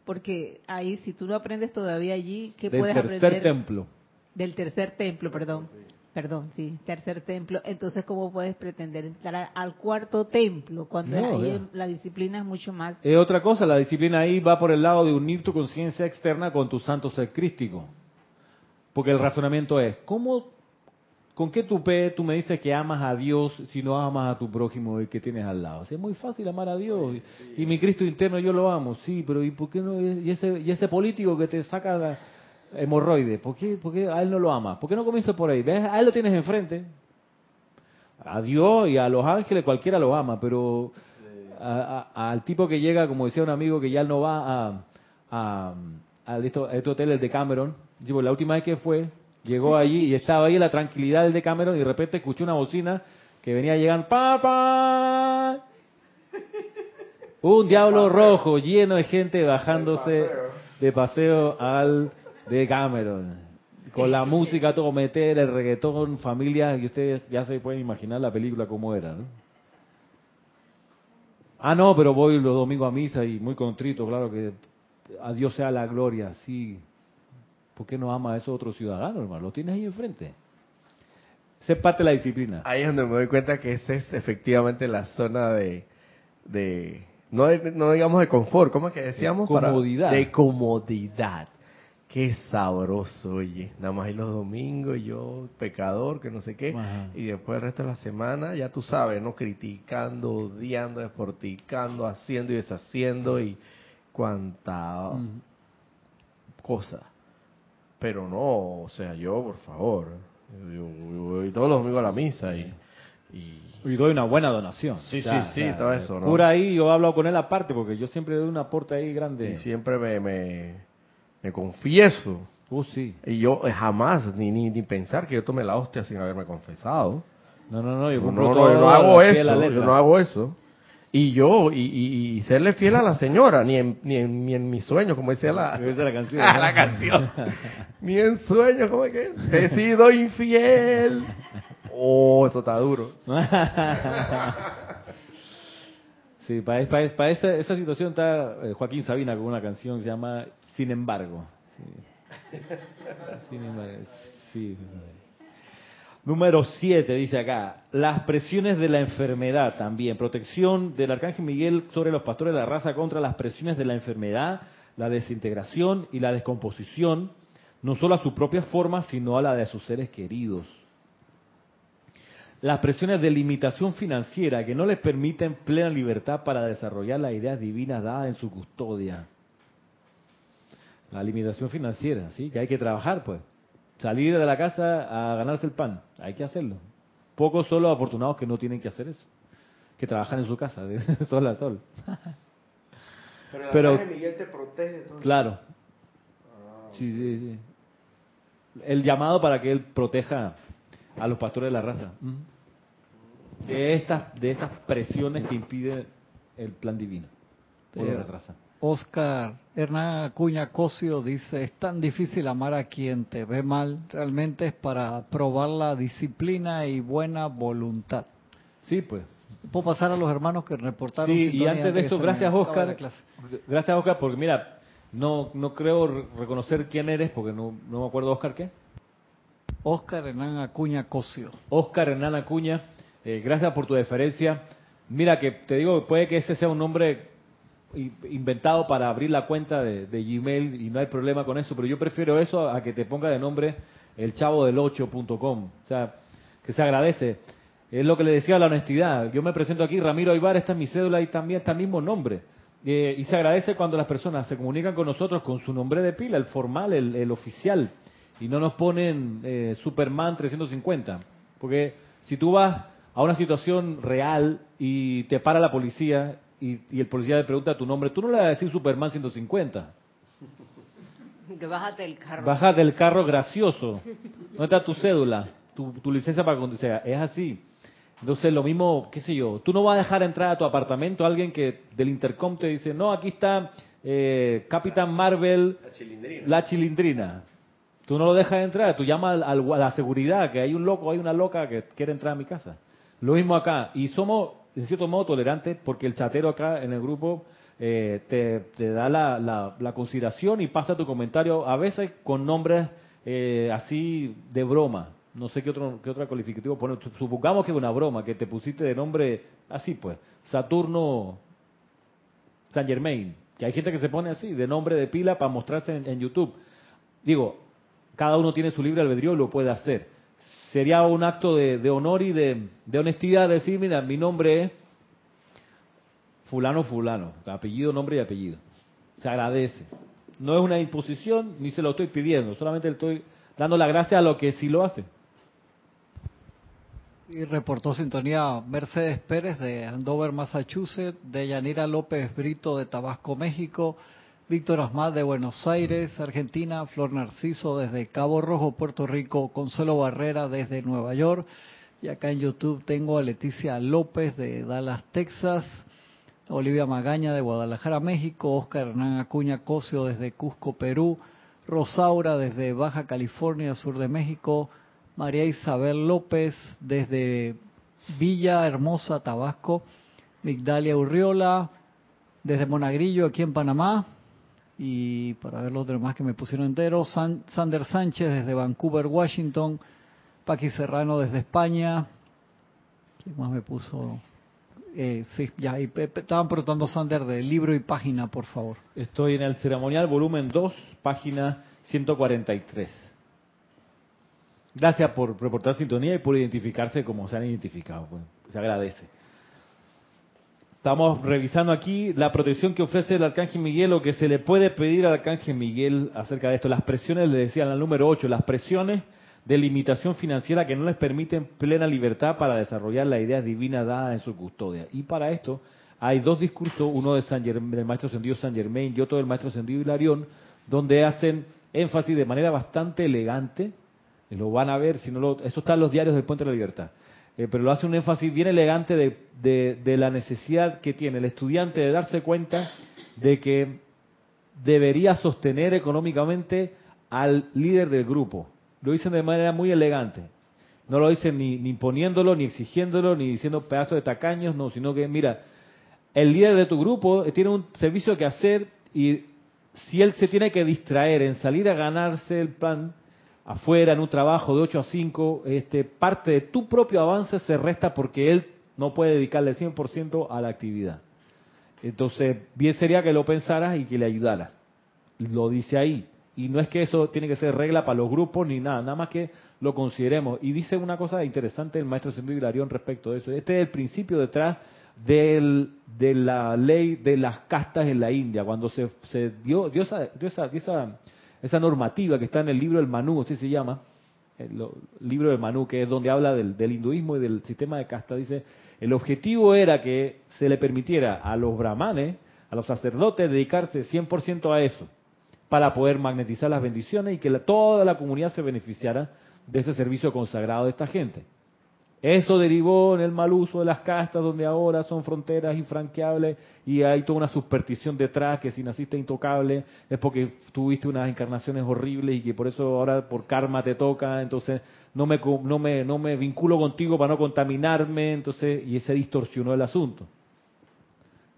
Porque ahí, si tú no aprendes todavía allí, ¿qué puedes aprender? Del tercer templo. Del tercer templo, perdón. Perdón, sí, tercer templo. Entonces, ¿cómo puedes pretender entrar al cuarto templo cuando ahí la disciplina es mucho más? Es otra cosa, la disciplina ahí va por el lado de unir tu conciencia externa con tu santo ser crístico. Porque el razonamiento es, ¿cómo ¿con qué tupé tú me dices que amas a Dios si no amas a tu prójimo y que tienes al lado? es muy fácil amar a Dios. Y, mi Cristo interno yo lo amo, sí, pero ¿y por qué no? Y ese, y ese político que te saca la hemorroide, ¿por qué, ¿por qué a él no lo amas? ¿Por qué no comienzas por ahí? ¿Ves? A él lo tienes enfrente. A Dios y a los ángeles cualquiera lo ama, pero al tipo que llega, como decía un amigo, que ya no va a, a, a este hotel, el de Cameron, digo, la última vez que fue, llegó allí y estaba ahí en la tranquilidad del de Cameron y de repente escuchó una bocina que venía llegando, ¡Papá! Un diablo rojo lleno de gente bajándose de paseo al de Cameron. Con la música todo meter, el reggaetón, familia, y ustedes ya se pueden imaginar la película como era, ¿no? Ah, no, pero voy los domingos a misa y muy contrito, claro que a Dios sea la gloria, sí. ¿Por qué no ama a esos otros ciudadanos, hermano? Lo tienes ahí enfrente. Es parte de la disciplina. Ahí es donde me doy cuenta que esa es efectivamente la zona de, de no, no digamos de confort, ¿cómo es que decíamos? De comodidad. de comodidad. Qué sabroso, oye. Nada más ir los domingos, yo pecador, que no sé qué. Y después el resto de la semana, ya tú sabes, ¿no? Criticando, odiando, desporticando, haciendo y deshaciendo y cuanta cosa. Pero no, o sea, yo, por favor, yo, voy todos los domingos a la misa y... Y, doy una buena donación. Sí, sí, sí, todo eso, ¿no? Por ahí yo hablo con él aparte, porque yo siempre doy un aporte ahí grande. Y siempre me me confieso. Uh, sí. Y yo jamás, ni, ni, ni pensar que yo tome la hostia sin haberme confesado. No, no, no, yo, no, no, hago eso, yo no hago eso. Y yo, y, y, serle fiel a la señora, ni en, ni en, ni en mi sueño, como decía la, [laughs] la canción. [laughs] la canción. [laughs] ni en sueño, ¿cómo es que? He sido infiel. Oh, eso está duro. sí, para, para, para esa, esa, situación está eh, Joaquín Sabina con una canción que se llama sin embargo. Número 7 dice acá, las presiones de la enfermedad también, protección del Arcángel Miguel sobre los pastores de la raza contra las presiones de la enfermedad, la desintegración y la descomposición, no solo a su propia forma, sino a la de sus seres queridos. Las presiones de limitación financiera que no les permiten plena libertad para desarrollar las ideas divinas dadas en su custodia la limitación financiera, ¿sí? Que hay que trabajar, pues. Salir de la casa a ganarse el pan, hay que hacerlo. Pocos son los afortunados que no tienen que hacer eso, que trabajan en su casa, de [laughs] sol a sol. Pero, Miguel te protege. Claro. Ah, sí, sí, sí. El llamado para que él proteja a los pastores de la raza. De estas, de estas presiones que impiden el plan divino. Por la raza. Oscar Hernán Acuña Cosio dice, es tan difícil amar a quien te ve mal, realmente es para probar la disciplina y buena voluntad. Sí, pues. Puedo pasar a los hermanos que reportaron. Sí, y antes de eso, gracias Oscar, gracias Oscar, porque mira, no no creo reconocer quién eres, porque no, no me acuerdo, Oscar, ¿qué? Oscar Hernán Acuña Cosio. Oscar Hernán Acuña, eh, gracias por tu deferencia. Mira que te digo, puede que ese sea un nombre inventado para abrir la cuenta de, Gmail y no hay problema con eso, pero yo prefiero eso a que te ponga de nombre el chavo del 8.com. O sea, que se agradece. Es lo que le decía la honestidad. Yo me presento aquí, Ramiro Aybar, esta es mi cédula y también está el mismo nombre. Eh, y se agradece cuando las personas se comunican con nosotros con su nombre de pila, el formal, el, oficial, y no nos ponen eh, Superman 350. Porque si tú vas a una situación real y te para la policía y, el policía le pregunta tu nombre, tú no le vas a decir Superman 150. [laughs] Que bájate el carro. Bájate el carro gracioso. ¿Dónde está tu cédula? Tu, licencia para conducir. Es así. Entonces, lo mismo, qué sé yo, tú no vas a dejar entrar a tu apartamento a alguien que del intercom te dice, no, aquí está eh, Capitán Marvel, la chilindrina. la chilindrina. Tú no lo dejas entrar, tú llamas a la seguridad, que hay un loco, hay una loca que quiere entrar a mi casa. Lo mismo acá. Y somos en cierto modo tolerante porque el chatero acá en el grupo eh, te, da la, consideración y pasa tu comentario a veces con nombres eh, así de broma. No sé qué otro qué otra calificativo poner. Supongamos que es una broma, que te pusiste de nombre así pues, Saturno San Germain. Que hay gente que se pone así, de nombre de pila para mostrarse en, en YouTube. Digo, cada uno tiene su libre albedrío y lo puede hacer sería un acto de, de honor y de, honestidad decir, mira, mi nombre es fulano fulano, apellido, nombre y apellido. Se agradece. No es una imposición ni se lo estoy pidiendo, solamente le estoy dando la gracia a lo que sí lo hace. Y reportó sintonía Mercedes Pérez de Andover, Massachusetts, de Yanira López Brito de Tabasco, México, Víctor Asmad de Buenos Aires, Argentina, Flor Narciso desde Cabo Rojo, Puerto Rico, Consuelo Barrera desde Nueva York, y acá en YouTube tengo a Leticia López de Dallas, Texas, Olivia Magaña de Guadalajara, México, Oscar Hernán Acuña Cosio desde Cusco, Perú, Rosaura desde Baja California, sur de México, María Isabel López desde Villa Hermosa, Tabasco, Migdalia Urriola desde Monagrillo, aquí en Panamá, y para ver los demás que me pusieron enteros, Sander Sánchez desde Vancouver, Washington, Paqui Serrano desde España, ¿quién más me puso? Eh, sí, ya, y estaban preguntando Sander de libro y página, por favor. Estoy en el ceremonial volumen 2, página 143. Gracias por reportar sintonía y por identificarse como se han identificado. Pues, se agradece. Estamos revisando aquí la protección que ofrece el Arcángel Miguel o que se le puede pedir al Arcángel Miguel acerca de esto. Las presiones, le decían al número 8, las presiones de limitación financiera que no les permiten plena libertad para desarrollar la idea divina dada en su custodia. Y para esto hay dos discursos, uno de San del maestro Sendido San Germain y otro del maestro Sendido Hilarión, donde hacen énfasis de manera bastante elegante, lo van a ver, si no lo, eso está en los diarios del Puente de la Libertad, eh, pero lo hace un énfasis bien elegante de, de la necesidad que tiene el estudiante de darse cuenta de que debería sostener económicamente al líder del grupo, lo dicen de manera muy elegante. No lo dicen ni, imponiéndolo, ni exigiéndolo, ni diciendo pedazos de tacaños, no, sino que, mira, el líder de tu grupo tiene un servicio que hacer y si él se tiene que distraer en salir a ganarse el pan afuera, en un trabajo de 8 a 5, este, parte de tu propio avance se resta porque él no puede dedicarle 100% a la actividad. Entonces, bien sería que lo pensaras y que le ayudaras. Lo dice ahí. Y no es que eso tiene que ser regla para los grupos ni nada, nada más que lo consideremos. Y dice una cosa interesante el maestro Sendido Hilarión respecto de eso. Este es el principio detrás del, de la ley de las castas en la India, cuando se, se dio, dio, esa, esa, esa, esa, normativa que está en el libro del Manú, así se llama, el, libro del Manú, que es donde habla del, hinduismo y del sistema de casta, dice, el objetivo era que se le permitiera a los brahmanes, a los sacerdotes, dedicarse 100% a eso para poder magnetizar las bendiciones y que toda la comunidad se beneficiara de ese servicio consagrado de esta gente. Eso derivó en el mal uso de las castas, donde ahora son fronteras infranqueables y hay toda una superstición detrás que si naciste intocable es porque tuviste unas encarnaciones horribles y que por eso ahora por karma te toca, entonces no me, no me, no me vinculo contigo para no contaminarme, entonces, y se distorsionó el asunto.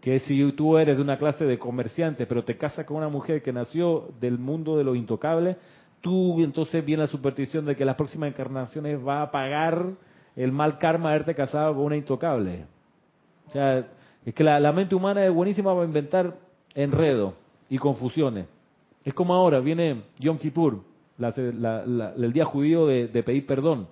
Que si tú eres de una clase de comerciante, pero te casas con una mujer que nació del mundo de lo intocable, tú entonces viene la superstición de que las próximas encarnaciones va a pagar el mal karma de haberte casado con una intocable. O sea, es que la, mente humana es buenísima para inventar enredo y confusiones. Es como ahora, viene Yom Kippur, el día judío de pedir perdón.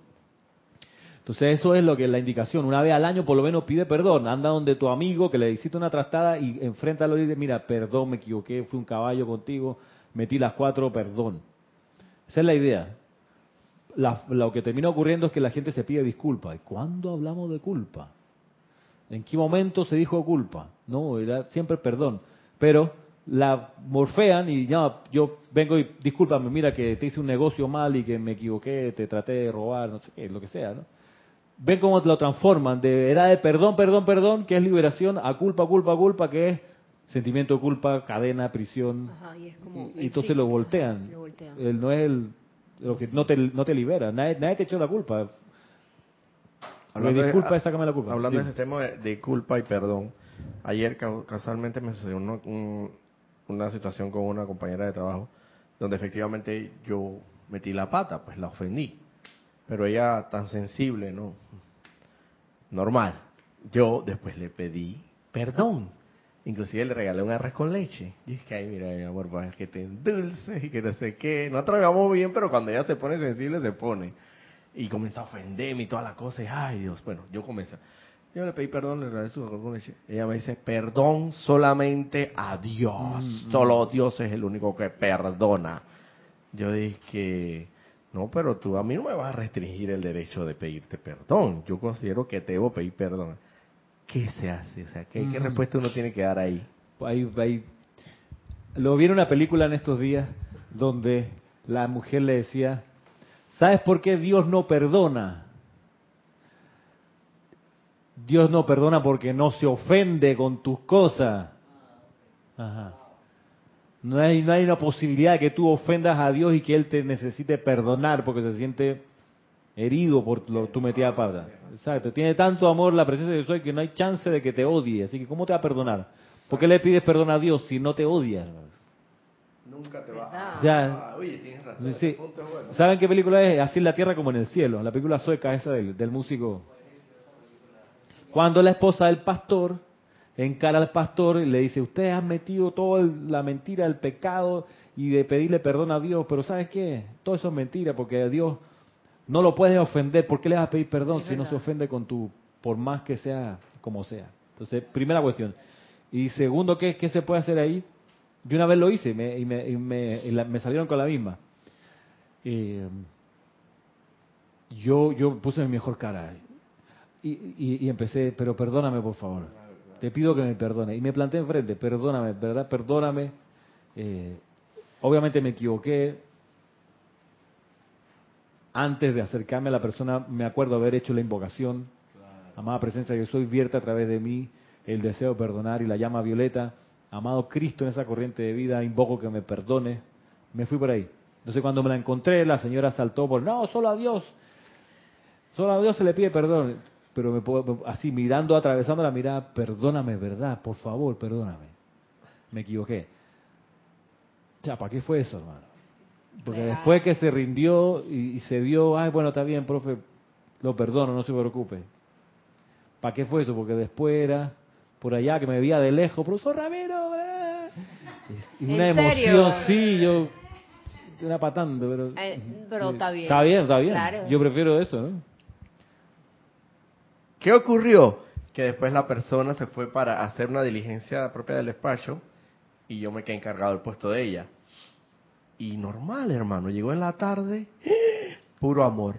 Entonces eso es lo que es la indicación. Una vez al año por lo menos pide perdón. Anda donde tu amigo que le hiciste una trastada y enfréntalo y dice, mira, perdón, me equivoqué, fui un caballo contigo, metí las cuatro, perdón. Esa es la idea. Lo que termina ocurriendo es que la gente se pide disculpas. ¿Y cuándo hablamos de culpa? ¿En qué momento se dijo culpa? No, era siempre perdón. Pero la morfean y ya, yo vengo y discúlpame, mira que te hice un negocio mal y que me equivoqué, te traté de robar, no sé qué, lo que sea, ¿no? ven cómo lo transforman de era de perdón, perdón, perdón, que es liberación, a culpa, culpa, culpa, que es sentimiento de culpa, cadena, prisión. y, entonces lo voltean. no es el, lo que no te, no te libera, nadie, nadie te echó la culpa. Hablando disculpa, de, la culpa. Hablando de ese tema de, culpa y perdón, ayer casualmente me sucedió una situación con una compañera de trabajo donde efectivamente yo metí la pata, pues la ofendí pero ella tan sensible, ¿no? Normal. Yo después le pedí perdón. Inclusive le regalé un arroz con leche. Y es que, ay, mira, mi amor, que te endulce y que no sé qué. Nosotros vamos bien, pero cuando ella se pone sensible, se pone. y comenzó a ofenderme y toda la cosa. Y, ay, Dios, bueno, yo comencé. Yo le pedí perdón, le agradezco con leche. Ella me dice, perdón solamente a Dios. Mm, mm. Solo Dios es el único que perdona. Yo dije, no, pero tú a mí no me vas a restringir el derecho de pedirte perdón. Yo considero que te debo pedir perdón. ¿Qué se hace? O sea, ¿qué, qué Mm. respuesta uno tiene que dar ahí? Ahí- ahí- Lo vi en una película en estos días donde la mujer le decía, ¿sabes por qué Dios no perdona? Dios no perdona porque no se ofende con tus cosas. Ajá. No hay, no hay una posibilidad de que tú ofendas a Dios y que Él te necesite perdonar porque se siente herido por lo, tu metida de pata. Exacto. Tiene tanto amor la presencia de Dios que no hay chance de que te odie. Así que, ¿cómo te va a perdonar? ¿Por qué le pides perdón a Dios si no te odia? Nunca te va. O sea, oye, tienes razón. Sí. bueno. ¿Saben qué película es? Así en la tierra como en el cielo. La película sueca esa del, del músico. Cuando la esposa del pastor encara al pastor y le dice, ustedes han metido toda la mentira del pecado y de pedirle perdón a Dios, pero ¿sabes qué? Todo eso es mentira porque a Dios no lo puedes ofender. ¿Por qué le vas a pedir perdón Es si no se ofende con tu, por más que sea como sea? Entonces, primera cuestión. Y segundo, ¿qué, qué se puede hacer ahí? Yo una vez lo hice y me, y me, y me- y la- me salieron con la misma. Eh, yo, yo puse mi mejor cara y, y- y empecé, pero perdóname por favor. Te pido que me perdone. Y me planté enfrente, perdóname, ¿verdad? Perdóname. Eh, obviamente me equivoqué. Antes de acercarme a la persona, me acuerdo haber hecho la invocación. Amada presencia, yo soy vierta a través de mí el deseo de perdonar y la llama violeta. Amado Cristo en esa corriente de vida, invoco que me perdone. Me fui por ahí. Entonces cuando me la encontré, la señora saltó por, no, solo a Dios. Solo a Dios se le pide perdón. Pero me puedo, así mirando, atravesando la mirada, perdóname, ¿verdad? Por favor, perdóname. Me equivoqué. Ya, ¿para qué fue eso, hermano? Porque después que se rindió y, y se dio, ay, bueno, está bien, profe, lo perdono, no se preocupe. ¿Para qué fue eso? Porque después era por allá que me veía de lejos, profesor Ramiro, eh. y una ¿En emoción, serio? sí, yo era patando, pero Eh, pero está bien. Está bien, está bien. Claro. Yo prefiero eso, ¿no? ¿Qué ocurrió? Que después la persona se fue para hacer una diligencia propia del despacho y yo me quedé encargado del puesto de ella. Y normal, hermano, llegó en la tarde, [gasps] puro amor.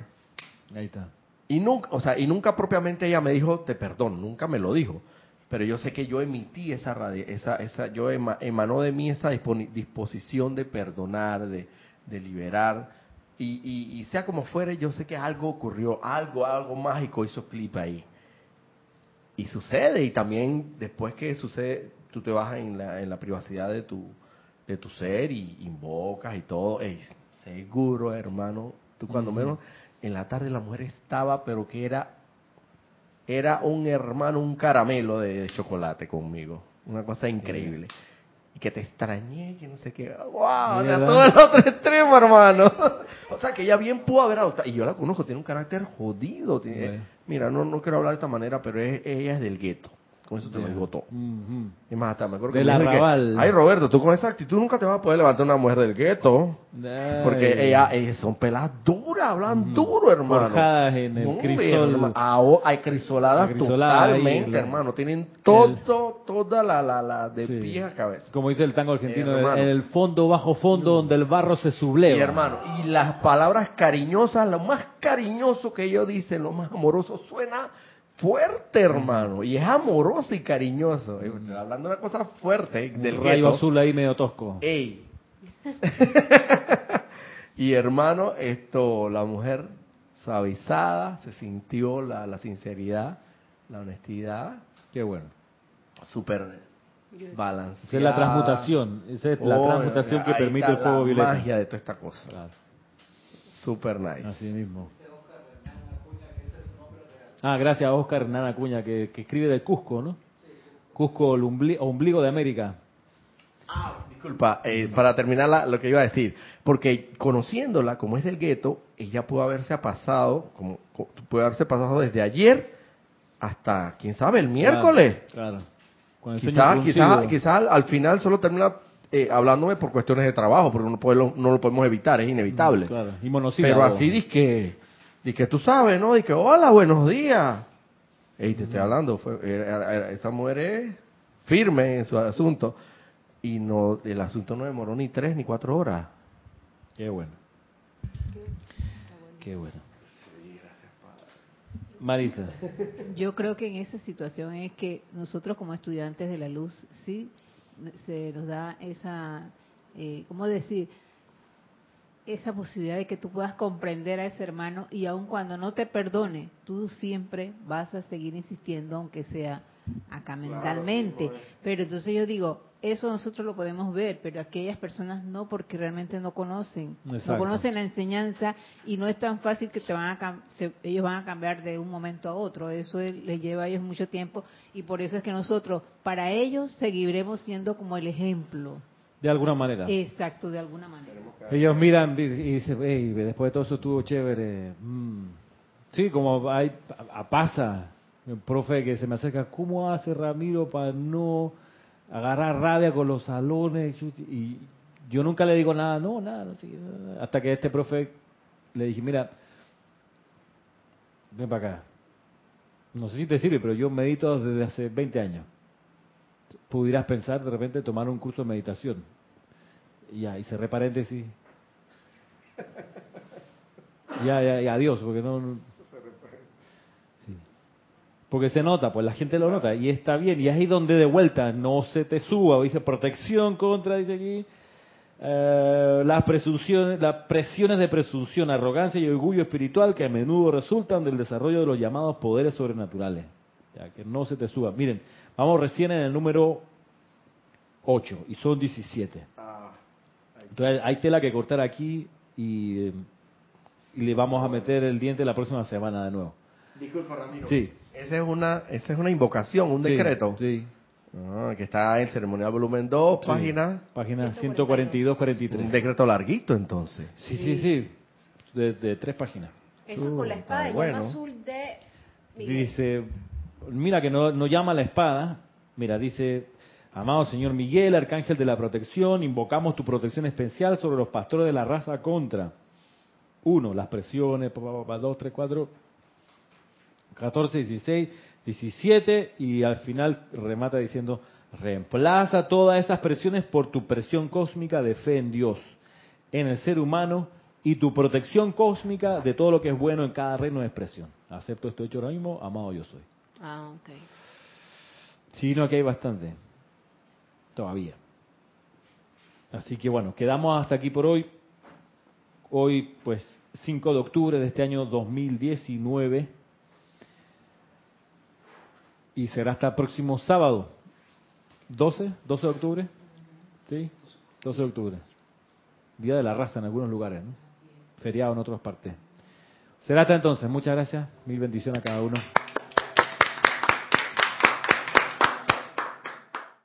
Ahí está. Y nunca, o sea, y nunca propiamente ella me dijo, te perdono, nunca me lo dijo. Pero yo sé que yo emití esa, radi- esa, esa yo ema- emanó de mí esa disposición de perdonar, de, de liberar. Y, y, y sea como fuere, yo sé que algo ocurrió, algo, algo mágico hizo clip ahí. Y sucede, y también después que sucede, tú te vas en la, en la privacidad de tu, de tu ser y invocas y todo. Ey, seguro, hermano, tú cuando menos en la tarde la mujer estaba, pero que era era un hermano, un caramelo de chocolate conmigo. Una cosa increíble. Y que te extrañé, que no sé qué. ¡Wow! O sea, todo el otro extremo, hermano. [laughs] O sea, que ella bien pudo haber adoptado. Y yo la conozco, tiene un carácter jodido. tiene- Bueno. Mira, no, no quiero hablar de esta manera, pero es- ella es del gueto. Con eso te lo digo todo. Es más, hasta me acuerdo que me que, arrabal. Ay, Roberto, tú con esa actitud nunca te vas a poder levantar una mujer del gueto. Porque ellas son pelas duras, hablan duro, hermano. Forjadas en el crisol. hermano. Hay crisoladas Acrisolada ahí, totalmente, la- hermano. Tienen todo, toda la, la, la de Sí. pies a cabeza. Como dice el tango argentino, Eh, hermano. en el fondo, bajo fondo, donde el barro se subleva. Y hermano, y las palabras cariñosas, lo más cariñoso que ellos dicen, lo más amoroso, suena fuerte, hermano. Y es amoroso y cariñoso. Eh, Hablando de una cosa fuerte Un del rayo gueto. azul ahí medio tosco. Ey. [laughs] y hermano, esto, la mujer suavizada, se sintió la, la sinceridad, la honestidad, Qué bueno. súper balanceada. Esa es la transmutación. Esa es la Oh, transmutación que permite el fuego la violeta. magia de toda esta cosa. Claro, Super nice. así mismo. Ah, gracias a Oscar Hernán Acuña, que, que escribe del Cusco, ¿no? Cusco, el umbli- ombligo de América. Disculpa, eh, para terminar la- lo que iba a decir, porque conociéndola como es del gueto, ella pudo haberse pasado, como co- puede haberse pasado desde ayer hasta, quién sabe, el miércoles. Claro. claro. Quizás, fruncido. quizás, quizás al, al final solo termina eh, hablándome por cuestiones de trabajo, porque no, puede- no lo podemos evitar, es inevitable. Claro. Y monosílabo. Pero así dice que Y que tú sabes, ¿no? Y que, hola, buenos días. Ey, te estoy hablando, fue, era- era- esta mujer es firme en su asunto. Y no el asunto no demoró ni tres ni cuatro horas. Qué bueno. Qué bueno. Marita. Yo creo que en esa situación es que nosotros como estudiantes de la luz sí se nos da esa, eh, ¿cómo decir? Esa posibilidad de que tú puedas comprender a ese hermano y aun cuando no te perdone, tú siempre vas a seguir insistiendo, aunque sea acá mentalmente. Pero entonces yo digo, eso nosotros lo podemos ver, pero aquellas personas no, porque realmente no conocen, Exacto. no conocen la enseñanza y no es tan fácil que te van a se- ellos van a cambiar de un momento a otro. Eso es- les lleva a ellos mucho tiempo y por eso es que nosotros, para ellos, seguiremos siendo como el ejemplo. De alguna manera. Exacto, de alguna manera. Ellos miran y dicen, "Ey, después de todo eso estuvo chévere. Mm. Sí, como hay, a- pasa, el profe que se me acerca, ¿cómo hace Ramiro para no agarrar rabia con los salones? Y yo nunca le digo nada, no, nada, no nada. hasta que este profe le dije, mira, ven para acá. No sé si te sirve, pero yo medito desde hace 20 años. Pudieras pensar de repente tomar un curso de meditación. Ya, y cerré paréntesis. Ya, ya, ya, adiós, porque no... Sí. Porque se nota, pues la gente lo nota y está bien. Y ahí donde de vuelta no se te suba. Dice protección contra, dice aquí. eh, las presunciones, las presiones de presunción, arrogancia y orgullo espiritual que a menudo resultan del desarrollo de los llamados poderes sobrenaturales. Ya que no se te suba. Miren, vamos recién en el número 8 y son 17. Entonces hay tela que cortar aquí y, y le vamos a meter el diente la próxima semana de nuevo. Disculpa, Ramiro. Sí. Esa es una, esa es una invocación, un Sí, decreto. Sí. Ah, que está en ceremonial volumen 2, Sí. página. Página 142. 142-43. Un decreto larguito entonces. Sí, sí, sí. De, de tres páginas. Eso con la espada de llama bueno. azul de Miguel. Dice, mira que no, no llama la espada. Mira, dice, amado Señor Miguel, Arcángel de la Protección, invocamos tu protección especial sobre los pastores de la raza contra. Uno, las presiones, dos, tres, cuatro, 14, 16, 17 y al final remata diciendo, reemplaza todas esas presiones por tu presión cósmica de fe en Dios, en el ser humano y tu protección cósmica de todo lo que es bueno en cada reino de expresión. Acepto esto hecho ahora mismo, amado yo soy. Ah, ok. Sí, no, que hay bastante. Todavía. Así que bueno, quedamos hasta aquí por hoy. Hoy, pues, 5 de octubre de este año 2019. Y será hasta el próximo sábado. 12, 12 de octubre. ¿Sí? 12 de octubre. Día de la raza en algunos lugares, ¿no? Feriado en otras partes. Será hasta entonces. Muchas gracias. Mil bendiciones a cada uno.